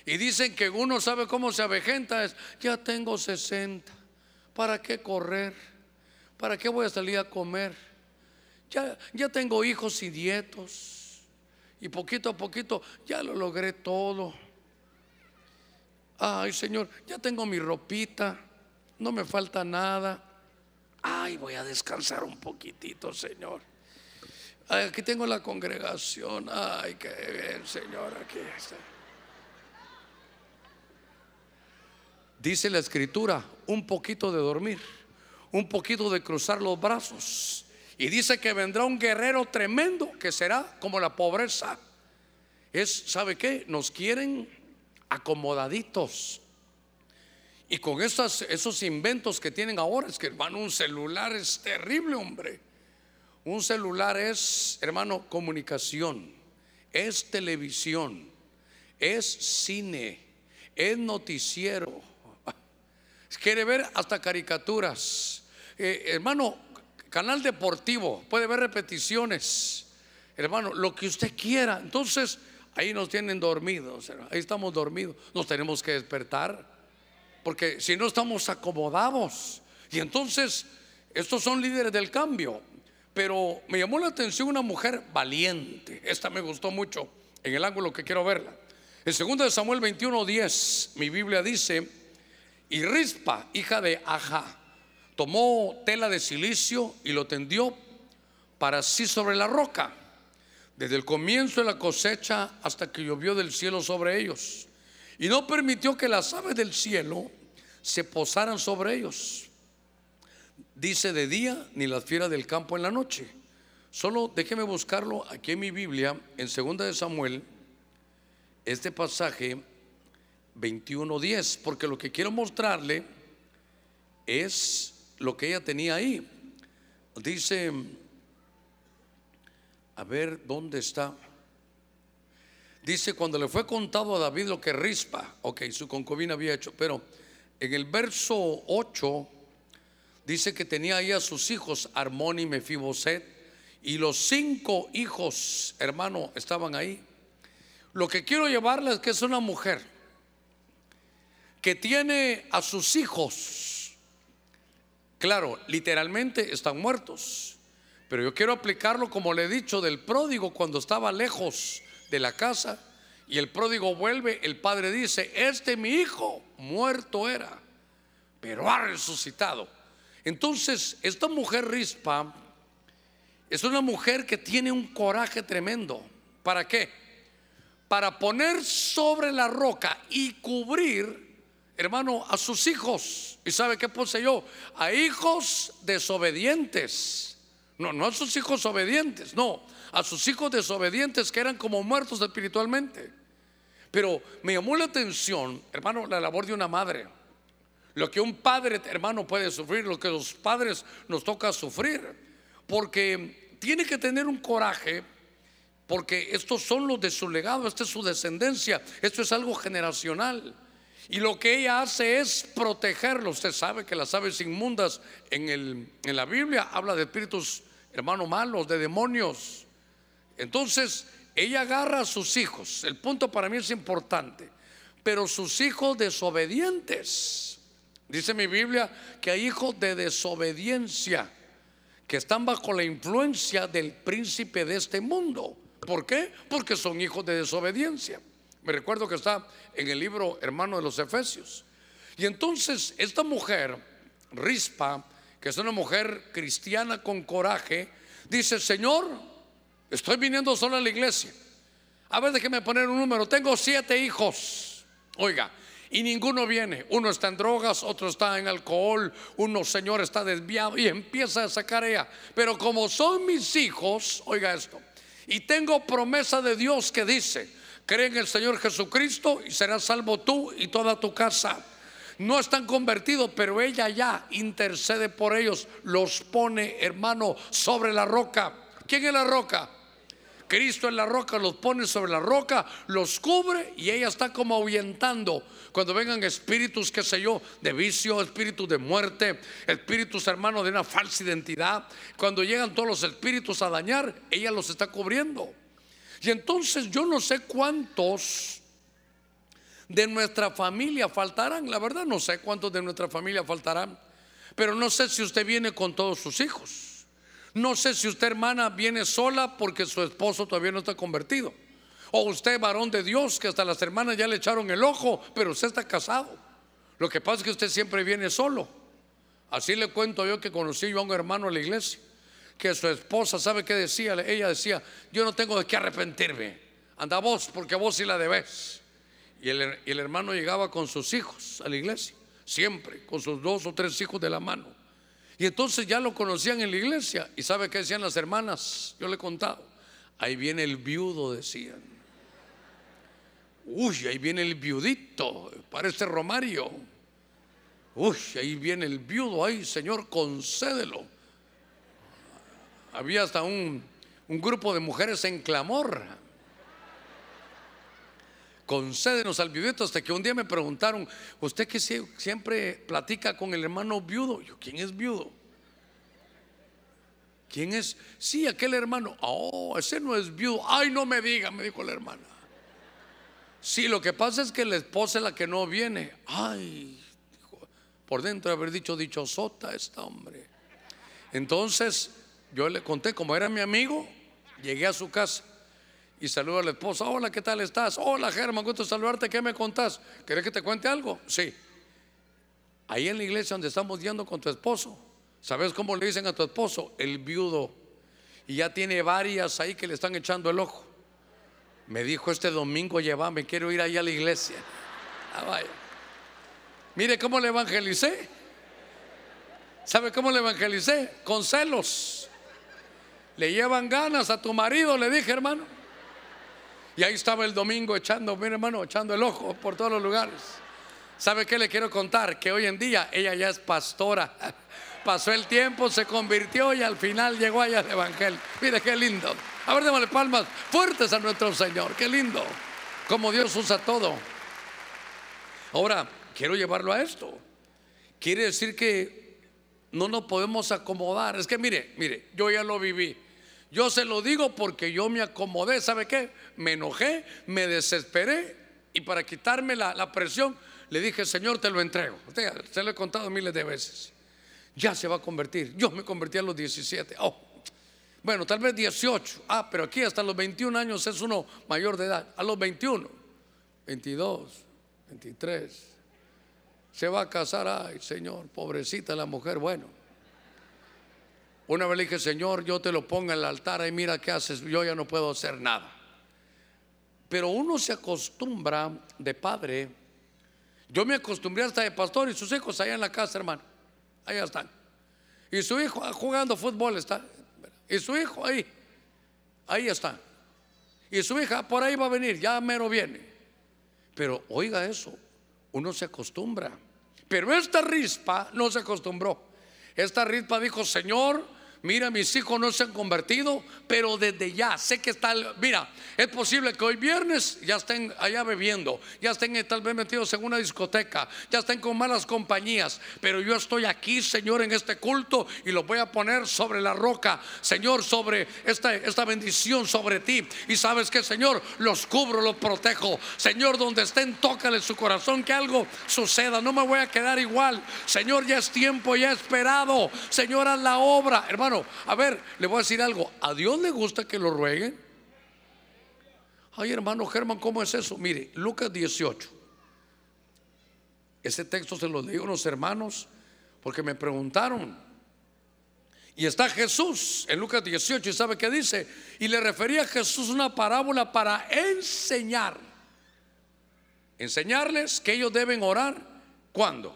A: Y dicen que uno sabe cómo se avejenta. Es, ya tengo 60. ¿Para qué correr? ¿Para qué voy a salir a comer? Ya, ya tengo hijos y dietos. Y poquito a poquito ya lo logré todo. Ay, Señor, ya tengo mi ropita. No me falta nada. Ay, voy a descansar un poquitito, Señor. aquí tengo la congregación. Ay, qué bien, Señor, aquí está. Dice la escritura, un poquito de dormir, un poquito de cruzar los brazos. Y dice que vendrá un guerrero tremendo que será como la pobreza. Es, ¿sabe qué? Nos quieren acomodaditos, y con esos, inventos que tienen ahora, es que hermano, un celular es terrible, hombre. Un celular es, hermano, comunicación, es televisión, es cine, es noticiero. Quiere ver hasta caricaturas. Eh, hermano, canal deportivo, puede ver repeticiones. Hermano, lo que usted quiera. Entonces, ahí nos tienen dormidos. Ahí estamos dormidos. Nos tenemos que despertar porque si no estamos acomodados. Y entonces, estos son líderes del cambio. Pero me llamó la atención una mujer valiente. Esta me gustó mucho en el ángulo que quiero verla. En 2 de Samuel 21:10, mi Biblia dice, y Rispa, hija de Aja, tomó tela de silicio y lo tendió para sí sobre la roca, desde el comienzo de la cosecha hasta que llovió del cielo sobre ellos y no permitió que las aves del cielo se posaran sobre ellos. Dice de día ni las fieras del campo en la noche. Solo déjeme buscarlo aquí en mi Biblia, en 2 de Samuel, este pasaje 21.10, porque lo que quiero mostrarle es lo que ella tenía ahí. Dice, a ver, ¿dónde está? Dice cuando le fue contado a David lo que Rispa, ok, su concubina había hecho, pero en el verso 8 dice que tenía ahí a sus hijos Armón y Mefiboset y los cinco hijos, hermano, estaban ahí. Lo que quiero llevarles es que es una mujer que tiene a sus hijos, claro, literalmente están muertos, pero yo quiero aplicarlo como le he dicho del pródigo cuando estaba lejos de la casa y el pródigo vuelve, el padre dice, este mi hijo muerto era, pero ha resucitado. Entonces, esta mujer rispa es una mujer que tiene un coraje tremendo. ¿Para qué? Para poner sobre la roca y cubrir, hermano, a sus hijos. ¿Y sabe qué poseyó? A hijos desobedientes. No, no a sus hijos obedientes, no, a sus hijos desobedientes que eran como muertos espiritualmente. Pero me llamó la atención, hermano, la labor de una madre. Lo que un padre, hermano, puede sufrir, lo que los padres nos toca sufrir. Porque tiene que tener un coraje porque estos son los de su legado, esta es su descendencia, esto es algo generacional. Y lo que ella hace es protegerlo. Usted sabe que las aves inmundas en, el, en la Biblia habla de espíritus, hermano, malos, de demonios. Entonces, ella agarra a sus hijos. El punto para mí es importante. Pero sus hijos desobedientes. Dice mi Biblia que hay hijos de desobediencia que están bajo la influencia del príncipe de este mundo. ¿Por qué? Porque son hijos de desobediencia. Me recuerdo que está en el libro Hermano de los Efesios. Y entonces esta mujer, Rispa, que es una mujer cristiana con coraje, dice, Señor, estoy viniendo sola a la iglesia. A ver, déjeme poner un número. Tengo siete hijos. Oiga, y ninguno viene. Uno está en drogas, otro está en alcohol, uno, señor, está desviado y empieza a sacar ella. Pero como son mis hijos, oiga esto, y tengo promesa de Dios que dice, cree en el Señor Jesucristo y serás salvo tú y toda tu casa. No están convertidos, pero ella ya intercede por ellos, los pone, hermano, sobre la roca. ¿Quién es la roca? Cristo en la roca los pone sobre la roca, los cubre y ella está como ahuyentando. Cuando vengan espíritus, qué sé yo, de vicio, espíritus de muerte, espíritus hermanos de una falsa identidad, cuando llegan todos los espíritus a dañar, ella los está cubriendo. Y entonces yo no sé cuántos de nuestra familia faltarán. La verdad no sé cuántos de nuestra familia faltarán. Pero no sé si usted viene con todos sus hijos. No sé si usted, hermana, viene sola porque su esposo todavía no está convertido. O usted, varón de Dios, que hasta las hermanas ya le echaron el ojo, pero usted está casado. Lo que pasa es que usted siempre viene solo. Así le cuento yo que conocí yo a un hermano en la iglesia, que su esposa, ¿sabe qué decía? Ella decía, yo no tengo de qué arrepentirme. Anda vos, porque vos sí la debes. Y el, y el hermano llegaba con sus hijos a la iglesia, siempre, con sus dos o tres hijos de la mano. Y entonces ya lo conocían en la iglesia. ¿Y sabe qué decían las hermanas? Yo le he contado. Ahí viene el viudo, decían. Uy, ahí viene el viudito, parece Romario. Uy, ahí viene el viudo, ay Señor, concédelo. Había hasta un, un grupo de mujeres en clamor. Concédenos al viudito hasta que un día me preguntaron, ¿usted que siempre platica con el hermano viudo? Yo, ¿quién es viudo? ¿Quién es? Sí, aquel hermano. Oh, ese no es viudo. Ay, no me diga, me dijo la hermana. Sí, lo que pasa es que la esposa es la que no viene. Ay, por dentro de haber dicho dicho sota esta hombre. Entonces, yo le conté, como era mi amigo, llegué a su casa y saludo a la esposa. Hola, ¿qué tal estás? Hola, Germán, gusto saludarte. ¿Qué me contás? ¿Querés que te cuente algo? Sí. Ahí en la iglesia donde estamos yendo con tu esposo, ¿sabes cómo le dicen a tu esposo? El viudo. Y ya tiene varias ahí que le están echando el ojo. Me dijo este domingo, llévame, quiero ir ahí a la iglesia. Ah, vaya. Mire cómo le evangelicé. ¿Sabe cómo le evangelicé? Con celos. Le llevan ganas a tu marido, le dije, hermano. Y ahí estaba el domingo echando, mire hermano, echando el ojo por todos los lugares. ¿Sabe qué le quiero contar? Que hoy en día ella ya es pastora. Pasó el tiempo, se convirtió y al final llegó allá al Evangelio. Mire qué lindo. A ver, démosle palmas fuertes a nuestro Señor. Qué lindo. Como Dios usa todo. Ahora, quiero llevarlo a esto. Quiere decir que no nos podemos acomodar. Es que mire, mire, yo ya lo viví. Yo se lo digo porque yo me acomodé. ¿Sabe qué? Me enojé, me desesperé y para quitarme la, presión le dije, Señor, te lo entrego. Usted, se lo he contado miles de veces. Ya se va a convertir. Yo me convertí a los 17. Oh, bueno, tal vez 18. Ah, pero aquí hasta los 21 años es uno mayor de edad. A los 21, 22, 23. Se va a casar. Ay, Señor, pobrecita la mujer. Bueno. Una vez le dije, Señor, yo te lo pongo en el altar y mira qué haces. Yo ya no puedo hacer nada. Pero uno se acostumbra de padre. Yo me acostumbré hasta de pastor y sus hijos allá en la casa, hermano. Allá están. Y su hijo jugando fútbol está. Y su hijo ahí, ahí está. Y su hija por ahí va a venir, ya mero viene. Pero oiga eso, uno se acostumbra. Pero esta rispa no se acostumbró. Esta rispa dijo, Señor, mira, mis hijos no se han convertido, pero desde ya sé que está, mira, es posible que hoy viernes ya estén allá bebiendo, ya estén eh, tal vez metidos en una discoteca, ya estén con malas compañías, pero yo estoy aquí, Señor, en este culto y lo voy a poner sobre la roca, Señor, sobre esta, esta bendición sobre ti. Y sabes que, Señor, los cubro, los protejo. Señor, donde estén, tócale su corazón, que algo suceda. No me voy a quedar igual. Señor, ya es tiempo, ya he esperado. Señor, haz la obra, hermano a ver, le voy a decir algo. ¿A Dios le gusta que lo rueguen? Ay, hermano Germán, ¿cómo es eso? Mire, Lucas 18. Ese texto se lo leí a unos hermanos porque me preguntaron. Y está Jesús en Lucas 18 y sabe qué dice. Y le refería a Jesús una parábola para enseñar. Enseñarles que ellos deben orar. ¿Cuándo?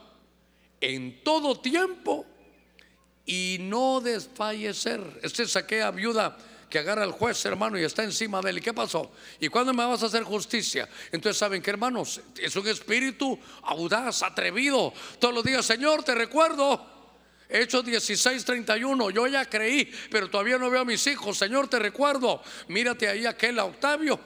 A: En todo tiempo y no desfallecer. Este saquea viuda que agarra al juez, hermano, y está encima de él. ¿Y qué pasó? ¿Y cuándo me vas a hacer justicia? Entonces, ¿saben qué, hermanos? Es un espíritu audaz, atrevido. Todos los días, Señor, te recuerdo Hechos 16, 31. Yo ya creí, pero todavía no veo a mis hijos. Señor, te recuerdo. Mírate ahí aquel Octavio.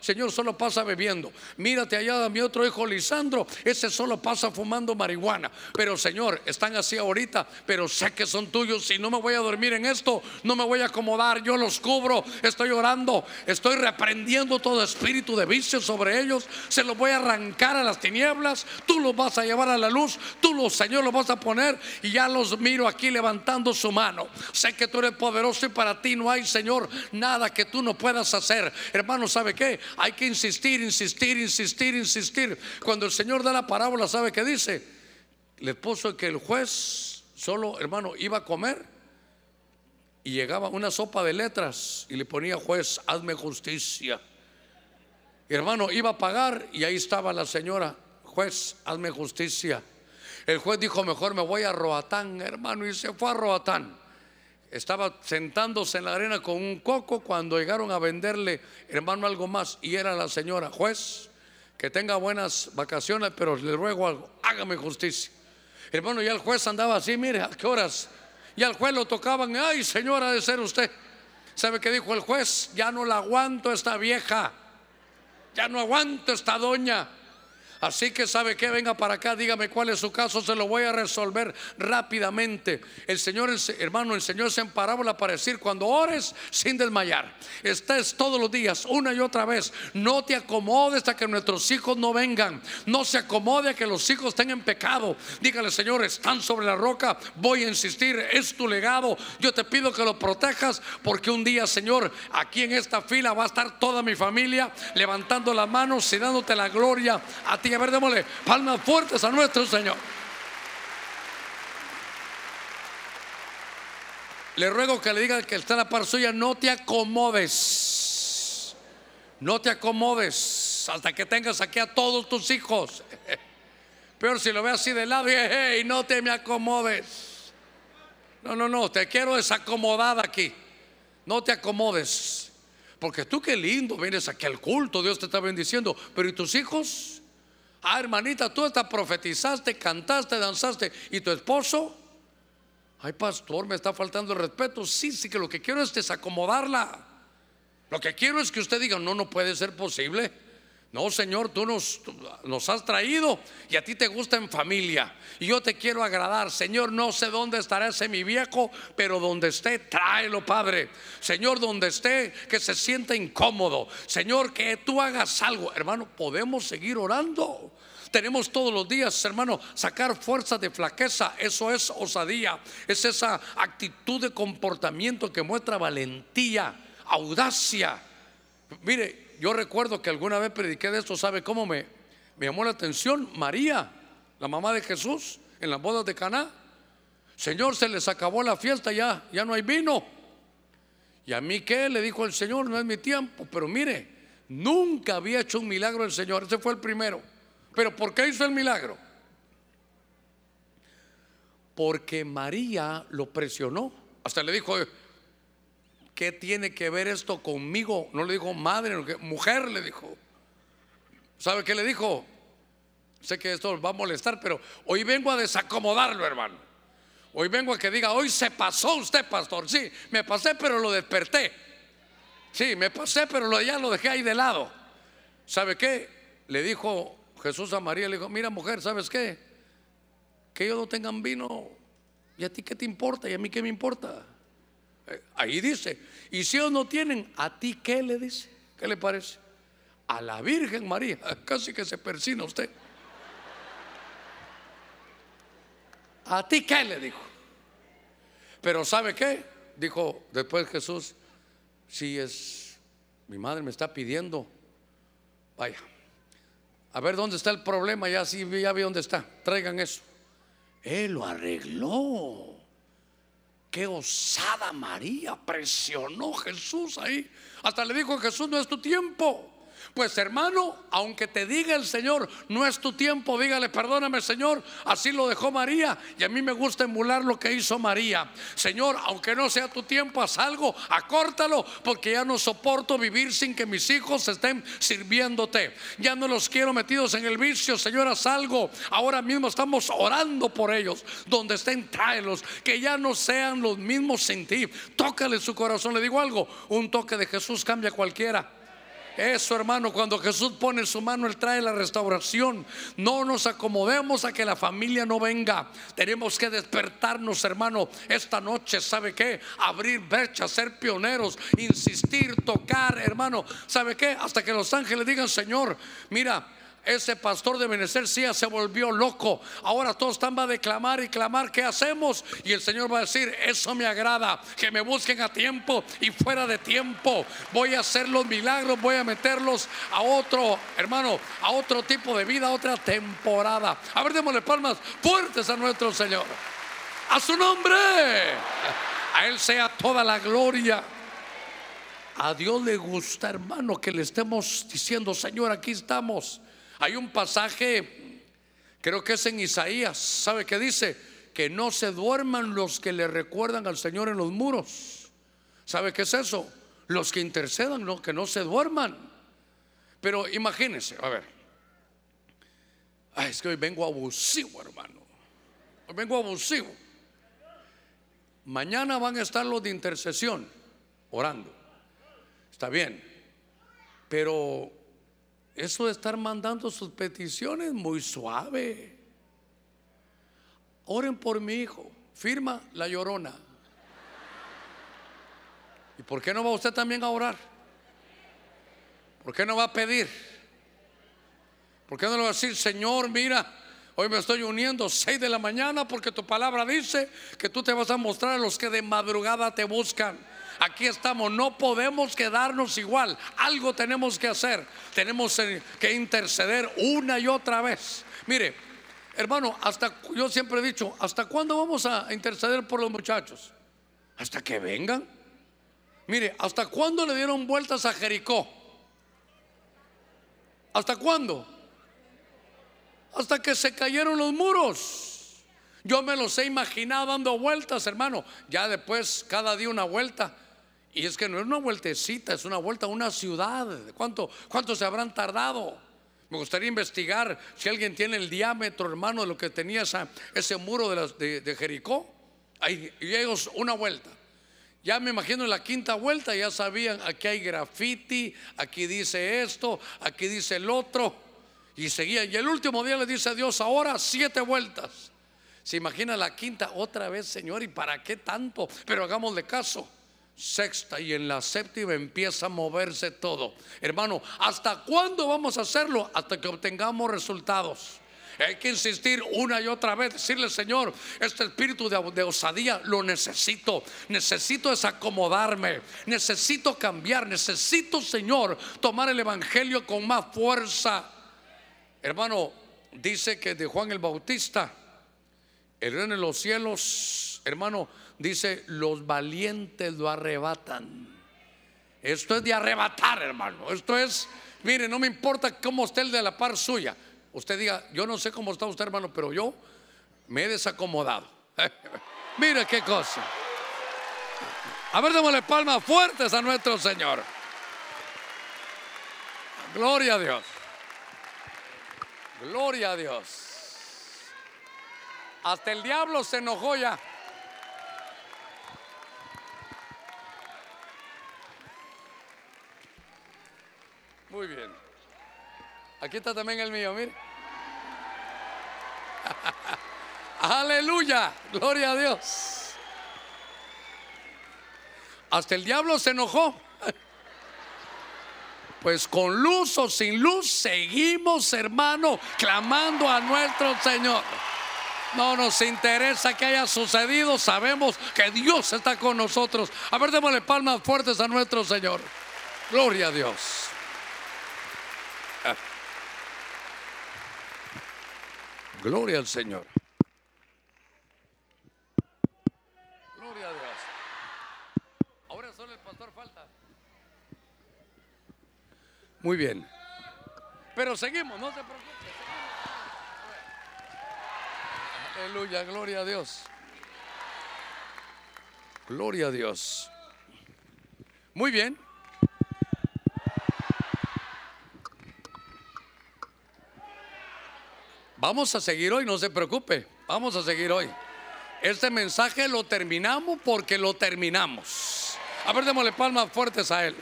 A: señor, solo pasa bebiendo. Mírate allá a mi otro hijo Lisandro. Ese solo pasa fumando marihuana. Pero Señor, están así ahorita, pero sé que son tuyos. Si no me voy a dormir en esto, no me voy a acomodar. Yo los cubro. Estoy orando. Estoy reprendiendo todo espíritu de vicio sobre ellos. Se los voy a arrancar a las tinieblas. Tú los vas a llevar a la luz. Tú los, Señor, los vas a poner y ya los miro aquí levantando su mano. Sé que tú eres poderoso y para ti no hay, Señor, nada que tú no puedas hacer. Hermano, ¿sabe qué? Hay que insistir, insistir, insistir, insistir. Cuando el Señor da la parábola, ¿sabe qué dice? Le puso que el juez solo, hermano, iba a comer y llegaba una sopa de letras y le ponía juez, hazme justicia. hermano, iba a pagar y ahí estaba la señora, juez, hazme justicia. El juez dijo, mejor me voy a Roatán, hermano, y se fue a Roatán. Estaba sentándose en la arena con un coco cuando llegaron a venderle, hermano, algo más. Y era la señora, juez, que tenga buenas vacaciones, pero le ruego algo, hágame justicia. Hermano, ya el juez andaba así, mire, ¿a qué horas? Y al juez lo tocaban, ay, señora, de ser usted. ¿Sabe qué dijo el juez? Ya no la aguanto esta vieja, ya no aguanto esta doña. Así que sabe que venga para acá, dígame cuál es su caso, se lo voy a resolver rápidamente. El Señor, hermano, el Señor se en parábola para decir, cuando ores sin desmayar, estés todos los días, una y otra vez, no te acomodes hasta que nuestros hijos no vengan, no se acomode a que los hijos tengan pecado. Dígale, Señor, están sobre la roca, voy a insistir, es tu legado, yo te pido que lo protejas, porque un día, Señor, aquí en esta fila va a estar toda mi familia levantando las manos y dándote la gloria a a ver, démosle palmas fuertes a nuestro Señor. Le ruego que le diga que está en la par suya, no te acomodes. No te acomodes hasta que tengas aquí a todos tus hijos. Peor si lo ve así de lado y no te me acomodes. No, no, no, te quiero desacomodada aquí. No te acomodes. Porque tú qué lindo vienes aquí al culto, Dios te está bendiciendo. Pero ¿y tus hijos? Ah, hermanita, tú hasta profetizaste, cantaste, danzaste. ¿Y tu esposo? Ay, pastor, me está faltando el respeto. Sí, sí, que lo que quiero es desacomodarla. Lo que quiero es que usted diga, no, no puede ser posible. No, Señor, tú nos, has traído y a ti te gusta en familia. Y yo te quiero agradar. Señor, no sé dónde estará ese mi viejo, pero donde esté, tráelo, Padre. Señor, donde esté, que se sienta incómodo. Señor, que tú hagas algo. Hermano, podemos seguir orando. Tenemos todos los días, hermano, sacar fuerza de flaqueza. Eso es osadía. Es esa actitud de comportamiento que muestra valentía, audacia. Mire, yo recuerdo que alguna vez prediqué de esto. ¿Sabe cómo me, me llamó la atención? María, la mamá de Jesús, en las bodas de Caná. Señor, se les acabó la fiesta, ya, ya no hay vino. ¿Y a mí qué? Le dijo el Señor, no es mi tiempo. Pero mire, nunca había hecho un milagro el Señor. Ese fue el primero. Pero ¿por qué hizo el milagro? Porque María lo presionó. Hasta le dijo, ¿qué tiene que ver esto conmigo? No le dijo madre, mujer le dijo. ¿Sabe qué le dijo? Sé que esto va a molestar, pero hoy vengo a desacomodarlo, hermano. Hoy vengo a que diga, hoy se pasó usted, pastor. Sí, me pasé, pero lo desperté. Sí, me pasé, pero ya lo dejé ahí de lado. ¿Sabe qué? Le dijo Jesús a María, le dijo, mira mujer, ¿sabes qué? Que ellos no tengan vino. ¿Y a ti qué te importa? ¿Y a mí qué me importa? Eh, ahí dice, y si ellos no tienen, ¿a ti qué le dice? ¿Qué le parece? A la Virgen María, casi que se persina usted. ¿A ti qué le dijo? Pero ¿sabe qué? Dijo después Jesús, si es, mi madre me está pidiendo, vaya, a ver dónde está el problema, ya sí, ya vi dónde está, traigan eso. Él lo arregló. Qué osada María, presionó Jesús ahí. Hasta le dijo, Jesús, no es tu tiempo. Pues hermano, aunque te diga el Señor, no es tu tiempo, dígale, perdóname Señor, así lo dejó María. Y a mí me gusta emular lo que hizo María. Señor, aunque no sea tu tiempo, haz algo, acórtalo, porque ya no soporto vivir sin que mis hijos estén sirviéndote. Ya no los quiero metidos en el vicio, Señor, haz algo. Ahora mismo estamos orando por ellos, donde estén, tráelos, que ya no sean los mismos sin ti. Tócale su corazón, le digo algo, un toque de Jesús cambia cualquiera. Eso, hermano, cuando Jesús pone su mano, Él trae la restauración. No nos acomodemos a que la familia no venga. Tenemos que despertarnos, hermano, esta noche. ¿Sabe qué? Abrir brechas, ser pioneros, insistir, tocar, hermano. ¿Sabe qué? Hasta que los ángeles digan, Señor, mira, ese pastor de Benecer se volvió loco. Ahora todos están a declamar y clamar. ¿Qué hacemos? Y el Señor va a decir: Eso me agrada. Que me busquen a tiempo y fuera de tiempo. Voy a hacer los milagros. Voy a meterlos a otro, hermano, a otro tipo de vida, a otra temporada. A ver, démosle palmas fuertes a nuestro Señor. A su nombre. A Él sea toda la gloria. A Dios le gusta, hermano, que le estemos diciendo, Señor, aquí estamos. Hay un pasaje, creo que es en Isaías, ¿sabe qué dice? Que no se duerman los que le recuerdan al Señor en los muros. ¿Sabe qué es eso? Los que intercedan, no, que no se duerman. Pero imagínense, a ver. Ay, es que hoy vengo abusivo, hermano. Hoy vengo abusivo. Mañana van a estar los de intercesión orando. Está bien. Pero eso de estar mandando sus peticiones muy suave. Oren por mi hijo. Firma la llorona. ¿Y por qué no va usted también a orar? ¿Por qué no va a pedir? ¿Por qué no le va a decir, Señor, mira, hoy me estoy uniendo seis de la mañana porque tu palabra dice que tú te vas a mostrar a los que de madrugada te buscan? Aquí estamos, no podemos quedarnos igual. Algo tenemos que hacer. Tenemos que interceder una y otra vez. Mire, hermano, hasta yo siempre he dicho, ¿hasta cuándo vamos a interceder por los muchachos? Hasta que vengan. Mire, ¿hasta cuándo le dieron vueltas a Jericó? ¿Hasta cuándo? Hasta que se cayeron los muros. Yo me los he imaginado dando vueltas, hermano. Ya después, cada día una vuelta. Y es que no es una vueltecita, es una vuelta a una ciudad. ¿Cuánto, cuánto se habrán tardado? Me gustaría investigar si alguien tiene el diámetro, hermano, de lo que tenía ese muro de, de, Jericó. Ahí, y ellos una vuelta. Ya me imagino en la quinta vuelta ya sabían, aquí hay graffiti, aquí dice esto, aquí dice el otro. Y seguía. Y el último día le dice a Dios, ahora siete vueltas. Se imagina la quinta otra vez, Señor, ¿y para qué tanto? Pero hagámosle caso. Sexta y en la séptima empieza a moverse todo. Hermano, ¿hasta cuándo vamos a hacerlo? Hasta que obtengamos resultados. Hay que insistir una y otra vez, decirle, Señor, este espíritu de, osadía lo necesito. Necesito desacomodarme. Necesito cambiar. Necesito, Señor, tomar el Evangelio con más fuerza. Hermano, dice que de Juan el Bautista, el reino de los cielos, hermano, dice, los valientes lo arrebatan. Esto es de arrebatar, hermano. Esto es, mire, no me importa cómo esté el de la par suya. Usted diga, yo no sé cómo está usted, hermano, pero yo me he desacomodado. Mire qué cosa. A ver, démosle palmas fuertes a nuestro Señor. Gloria a Dios. Gloria a Dios. Hasta el diablo se enojó ya. Muy bien. Aquí está también el mío, mire. Aleluya, gloria a Dios. Hasta el diablo se enojó. Pues con luz o sin luz seguimos, hermano, clamando a nuestro Señor. No nos interesa que haya sucedido, sabemos que Dios está con nosotros. A ver, démosle palmas fuertes a nuestro Señor. Gloria a Dios. Gloria al Señor. Gloria a Dios. Ahora solo el pastor falta. Muy bien. Pero seguimos, no se preocupe. Aleluya, gloria a Dios. Gloria a Dios. Muy bien. Vamos a seguir hoy, no se preocupe. Vamos a seguir hoy. Este mensaje lo terminamos porque lo terminamos. A ver, démosle palmas fuertes a Él.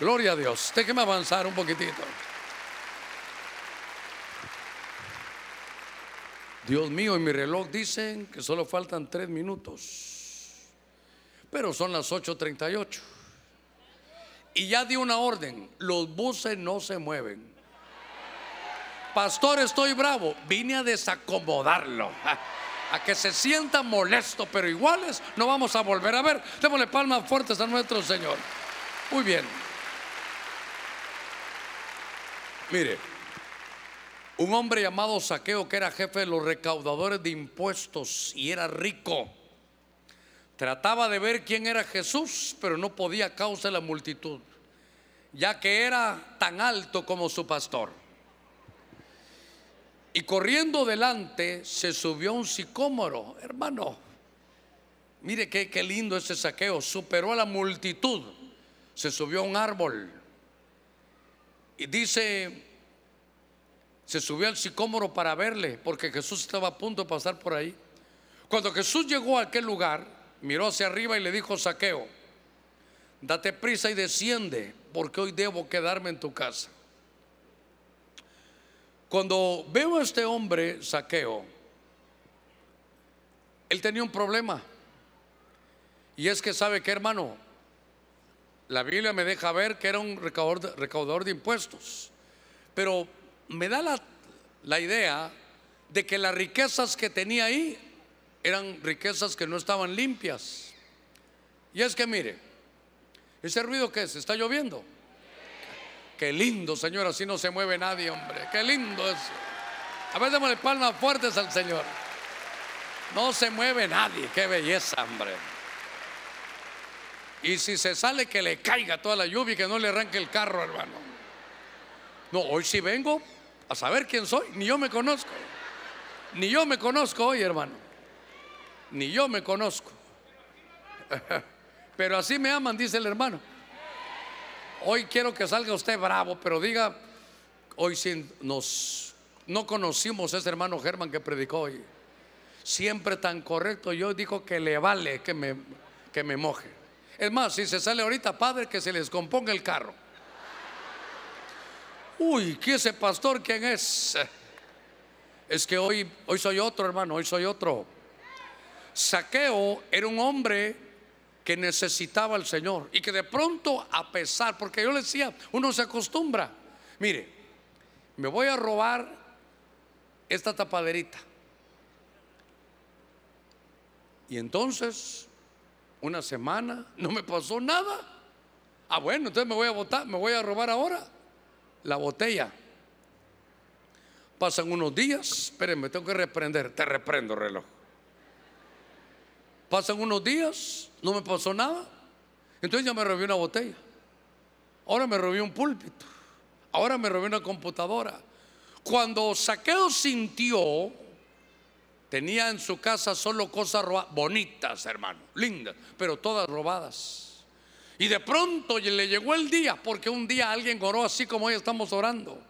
A: Gloria a Dios. Déjeme avanzar un poquitito. Dios mío, en mi reloj dicen que solo faltan tres minutos. Pero son las 8.38. Y ya di una orden. Los buses no se mueven pastor, estoy bravo. Vine a desacomodarlo. A que se sienta molesto, pero iguales no vamos a volver a ver. Démosle palmas fuertes a nuestro Señor. Muy bien. Mire, un hombre llamado Saqueo, que era jefe de los recaudadores de impuestos y era rico, trataba de ver quién era Jesús, pero no podía a causa de la multitud, ya que era tan alto como su pastor. Y corriendo delante se subió un sicómoro, hermano. Mire qué, qué lindo ese saqueo. Superó a la multitud. Se subió a un árbol. Y dice, se subió al sicómoro para verle, porque Jesús estaba a punto de pasar por ahí. Cuando Jesús llegó a aquel lugar, miró hacia arriba y le dijo, saqueo, date prisa y desciende, porque hoy debo quedarme en tu casa. Cuando veo a este hombre, Saqueo, él tenía un problema. Y es que sabe que, hermano, la Biblia me deja ver que era un recaudador de, impuestos. Pero me da la, idea de que las riquezas que tenía ahí eran riquezas que no estaban limpias. Y es que mire, ese ruido que es, está lloviendo. Qué lindo, Señor, así no se mueve nadie, hombre. Qué lindo es. A ver, démosle palmas fuertes al Señor. No se mueve nadie, qué belleza, hombre. Y si se sale, que le caiga toda la lluvia y que no le arranque el carro, hermano. No, hoy sí vengo a saber quién soy. Ni yo me conozco. Ni yo me conozco hoy, hermano. Ni yo me conozco. Pero así me aman, dice el hermano. Hoy quiero que salga usted bravo, pero diga, hoy sí nos, no conocimos a ese hermano Germán que predicó hoy. Siempre tan correcto, yo digo que le vale que me, que me moje. Es más, si se sale ahorita, padre, que se les componga el carro. Uy, ¿qué ese pastor quién es? Es que hoy, hoy soy otro, hermano, hoy soy otro. Saqueo era un hombre que necesitaba al Señor y que de pronto, a pesar, porque yo le decía, uno se acostumbra. Mire, me voy a robar esta tapaderita. Y entonces, una semana, no me pasó nada. Ah, bueno, entonces me voy a botar, me voy a robar ahora la botella. Pasan unos días, espérenme, tengo que reprender, te reprendo reloj. Pasan unos días, no me pasó nada. Entonces ya me robé una botella. Ahora me robé un púlpito. Ahora me robé una computadora. Cuando Saqueo sintió, tenía en su casa solo cosas bonitas, hermano, lindas, pero todas robadas. Y de pronto le llegó el día, porque un día alguien oró así como hoy estamos orando.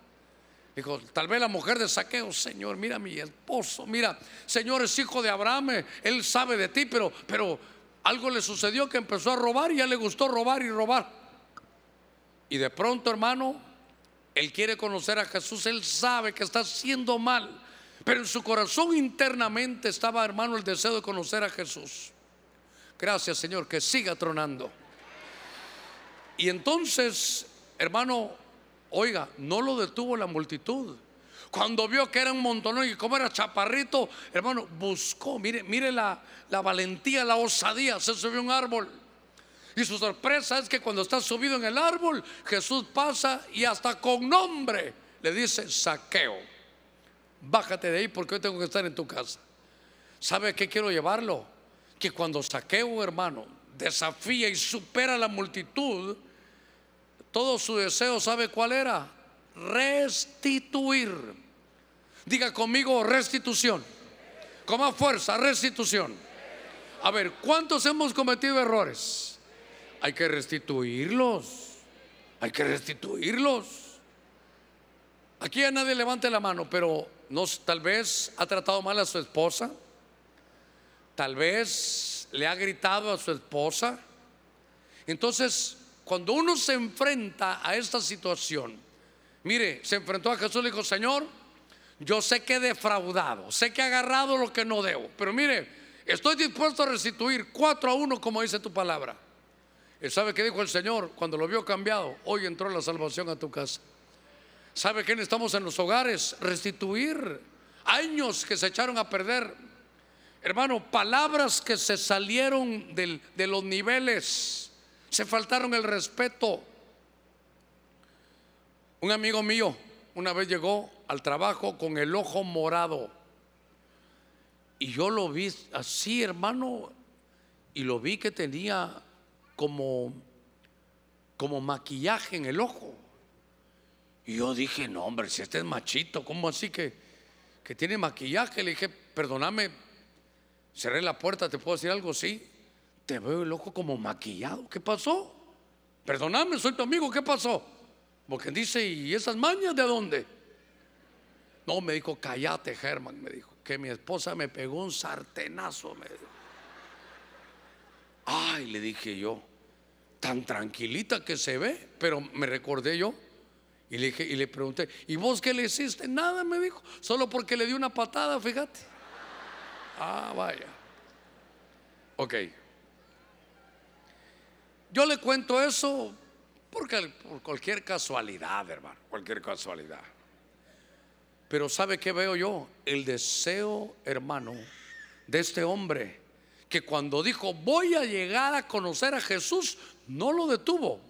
A: Dijo, tal vez la mujer de saqueo, Señor, mira mi esposo, mira, Señor es hijo de Abraham, él sabe de ti, pero, pero algo le sucedió que empezó a robar y ya le gustó robar y robar. Y de pronto, hermano, él quiere conocer a Jesús, él sabe que está haciendo mal, pero en su corazón internamente estaba, hermano, el deseo de conocer a Jesús. Gracias, Señor, que siga tronando. Y entonces, hermano, Oiga, no lo detuvo la multitud. Cuando vio que era un montón y como era chaparrito, hermano, buscó, mire, mire la, valentía, la osadía, se subió a un árbol. Y su sorpresa es que cuando está subido en el árbol, Jesús pasa y hasta con nombre le dice, saqueo, bájate de ahí porque hoy tengo que estar en tu casa. ¿Sabe qué quiero llevarlo? Que cuando saqueo, hermano, desafía y supera la multitud, todo su deseo, ¿sabe cuál era? Restituir. Diga conmigo restitución. Con más fuerza, restitución. A ver, ¿cuántos hemos cometido errores? Hay que restituirlos. Hay que restituirlos. Aquí a nadie levante la mano, pero tal vez ha tratado mal a su esposa. Tal vez le ha gritado a su esposa. Entonces, cuando uno se enfrenta a esta situación, mire, se enfrentó a Jesús y dijo, Señor, yo sé que he defraudado, sé que he agarrado lo que no debo, pero mire, estoy dispuesto a restituir cuatro a uno como dice tu palabra. ¿Y sabe qué dijo el Señor cuando lo vio cambiado? Hoy entró la salvación a tu casa. ¿Sabe qué estamos en los hogares? Restituir años que se echaron a perder. Hermano, palabras que se salieron de los niveles se faltaron el respeto. Un amigo mío una vez llegó al trabajo con el ojo morado. Y yo lo vi así, hermano, y lo vi que tenía como, como maquillaje en el ojo. Y yo dije, no, hombre, si este es machito, ¿cómo así que, que tiene maquillaje? Le dije, perdóname, cerré la puerta, ¿te puedo decir algo? Sí te veo el ojo como maquillado. ¿Qué pasó? Perdóname, soy tu amigo. ¿Qué pasó? Porque dice, ¿y esas mañas de dónde? No, me dijo, cállate, Germán, me dijo, que mi esposa me pegó un sartenazo. Ay, le dije yo, tan tranquilita que se ve, pero me recordé yo. Y le, dije, y le pregunté, ¿y vos qué le hiciste? Nada, me dijo, solo porque le di una patada, fíjate. Ah, vaya. Ok. Yo le cuento eso porque por cualquier casualidad, hermano, cualquier casualidad. Pero ¿sabe qué veo yo? El deseo, hermano, de este hombre que cuando dijo voy a llegar a conocer a Jesús, no lo detuvo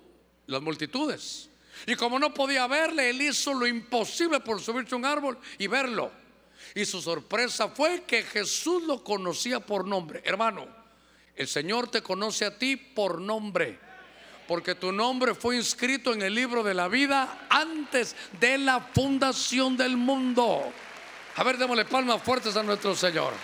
A: las multitudes. Y como no podía verle, él hizo lo imposible por subirse a un árbol y verlo. Y su sorpresa fue que Jesús lo conocía por nombre. Hermano, el Señor te conoce a ti por nombre. Porque tu nombre fue inscrito en el libro de la vida antes de la fundación del mundo. A ver, démosle palmas fuertes a nuestro Señor.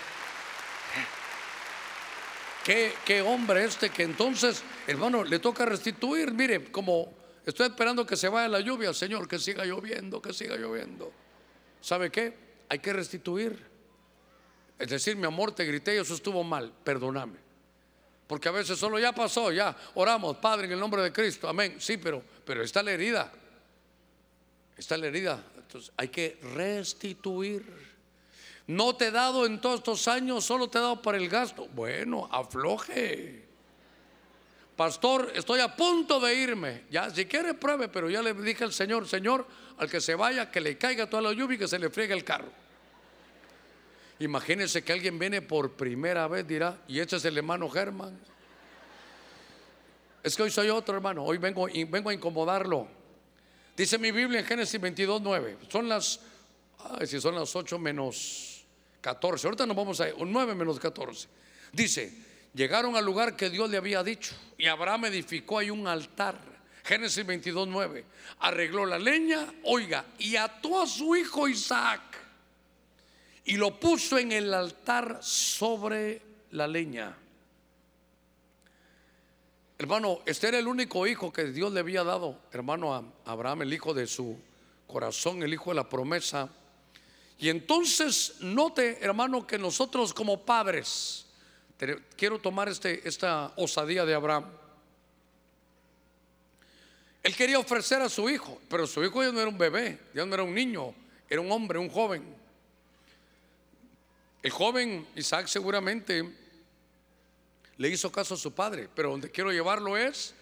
A: ¿Qué, qué, hombre este que entonces, hermano, le toca restituir. Mire, como estoy esperando que se vaya la lluvia, Señor, que siga lloviendo, que siga lloviendo. ¿Sabe qué? Hay que restituir. Es decir, mi amor, te grité y eso estuvo mal, perdóname. Porque a veces solo ya pasó, ya oramos, Padre, en el nombre de Cristo, amén. Sí, pero, pero está la herida. Está la herida. Entonces hay que restituir. No te he dado en todos estos años, solo te he dado para el gasto. Bueno, afloje. Pastor, estoy a punto de irme. Ya, si quiere, pruebe, pero ya le dije al Señor, Señor, al que se vaya, que le caiga toda la lluvia y que se le friegue el carro. Imagínense que alguien viene por primera vez, dirá, y este es el hermano Germán. Es que hoy soy otro hermano, hoy vengo, vengo a incomodarlo. Dice mi Biblia en Génesis 22, 9. Son las, ay, si son las 8 menos 14. Ahorita nos vamos a 9 menos 14. Dice, llegaron al lugar que Dios le había dicho y Abraham edificó ahí un altar. Génesis 22, 9. Arregló la leña, oiga, y ató a su hijo Isaac y lo puso en el altar sobre la leña. Hermano, este era el único hijo que Dios le había dado, hermano, a Abraham, el hijo de su corazón, el hijo de la promesa. Y entonces note, hermano, que nosotros como padres, quiero tomar este, esta osadía de Abraham. Él quería ofrecer a su hijo, pero su hijo ya no era un bebé, ya no era un niño, era un hombre, un joven. El joven Isaac seguramente le hizo caso a su padre, pero donde quiero llevarlo es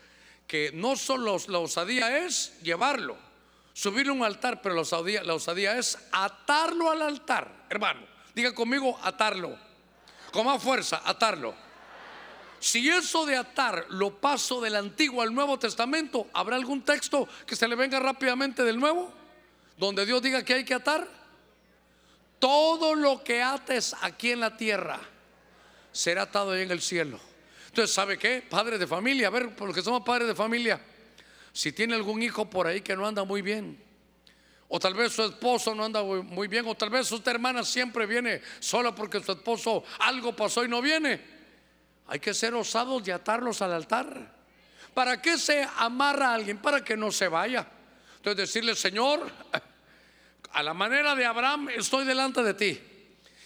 A: que no solo la osadía es llevarlo, subirle un altar, pero la osadía, la osadía es atarlo al altar, hermano. Diga conmigo, atarlo. Con más fuerza, atarlo. Si eso de atar lo paso del Antiguo al Nuevo Testamento, ¿habrá algún texto que se le venga rápidamente del Nuevo? Donde Dios diga que hay que atar todo lo que ates aquí en la tierra será atado ahí en el cielo. Entonces, ¿sabe qué? Padre de familia, a ver, porque somos padres de familia, si tiene algún hijo por ahí que no anda muy bien, o tal vez su esposo no anda muy bien, o tal vez su hermana siempre viene sola porque su esposo algo pasó y no viene. Hay que ser osados de atarlos al altar. ¿Para qué se amarra a alguien? Para que no se vaya. Entonces decirle, Señor, a la manera de Abraham, estoy delante de ti.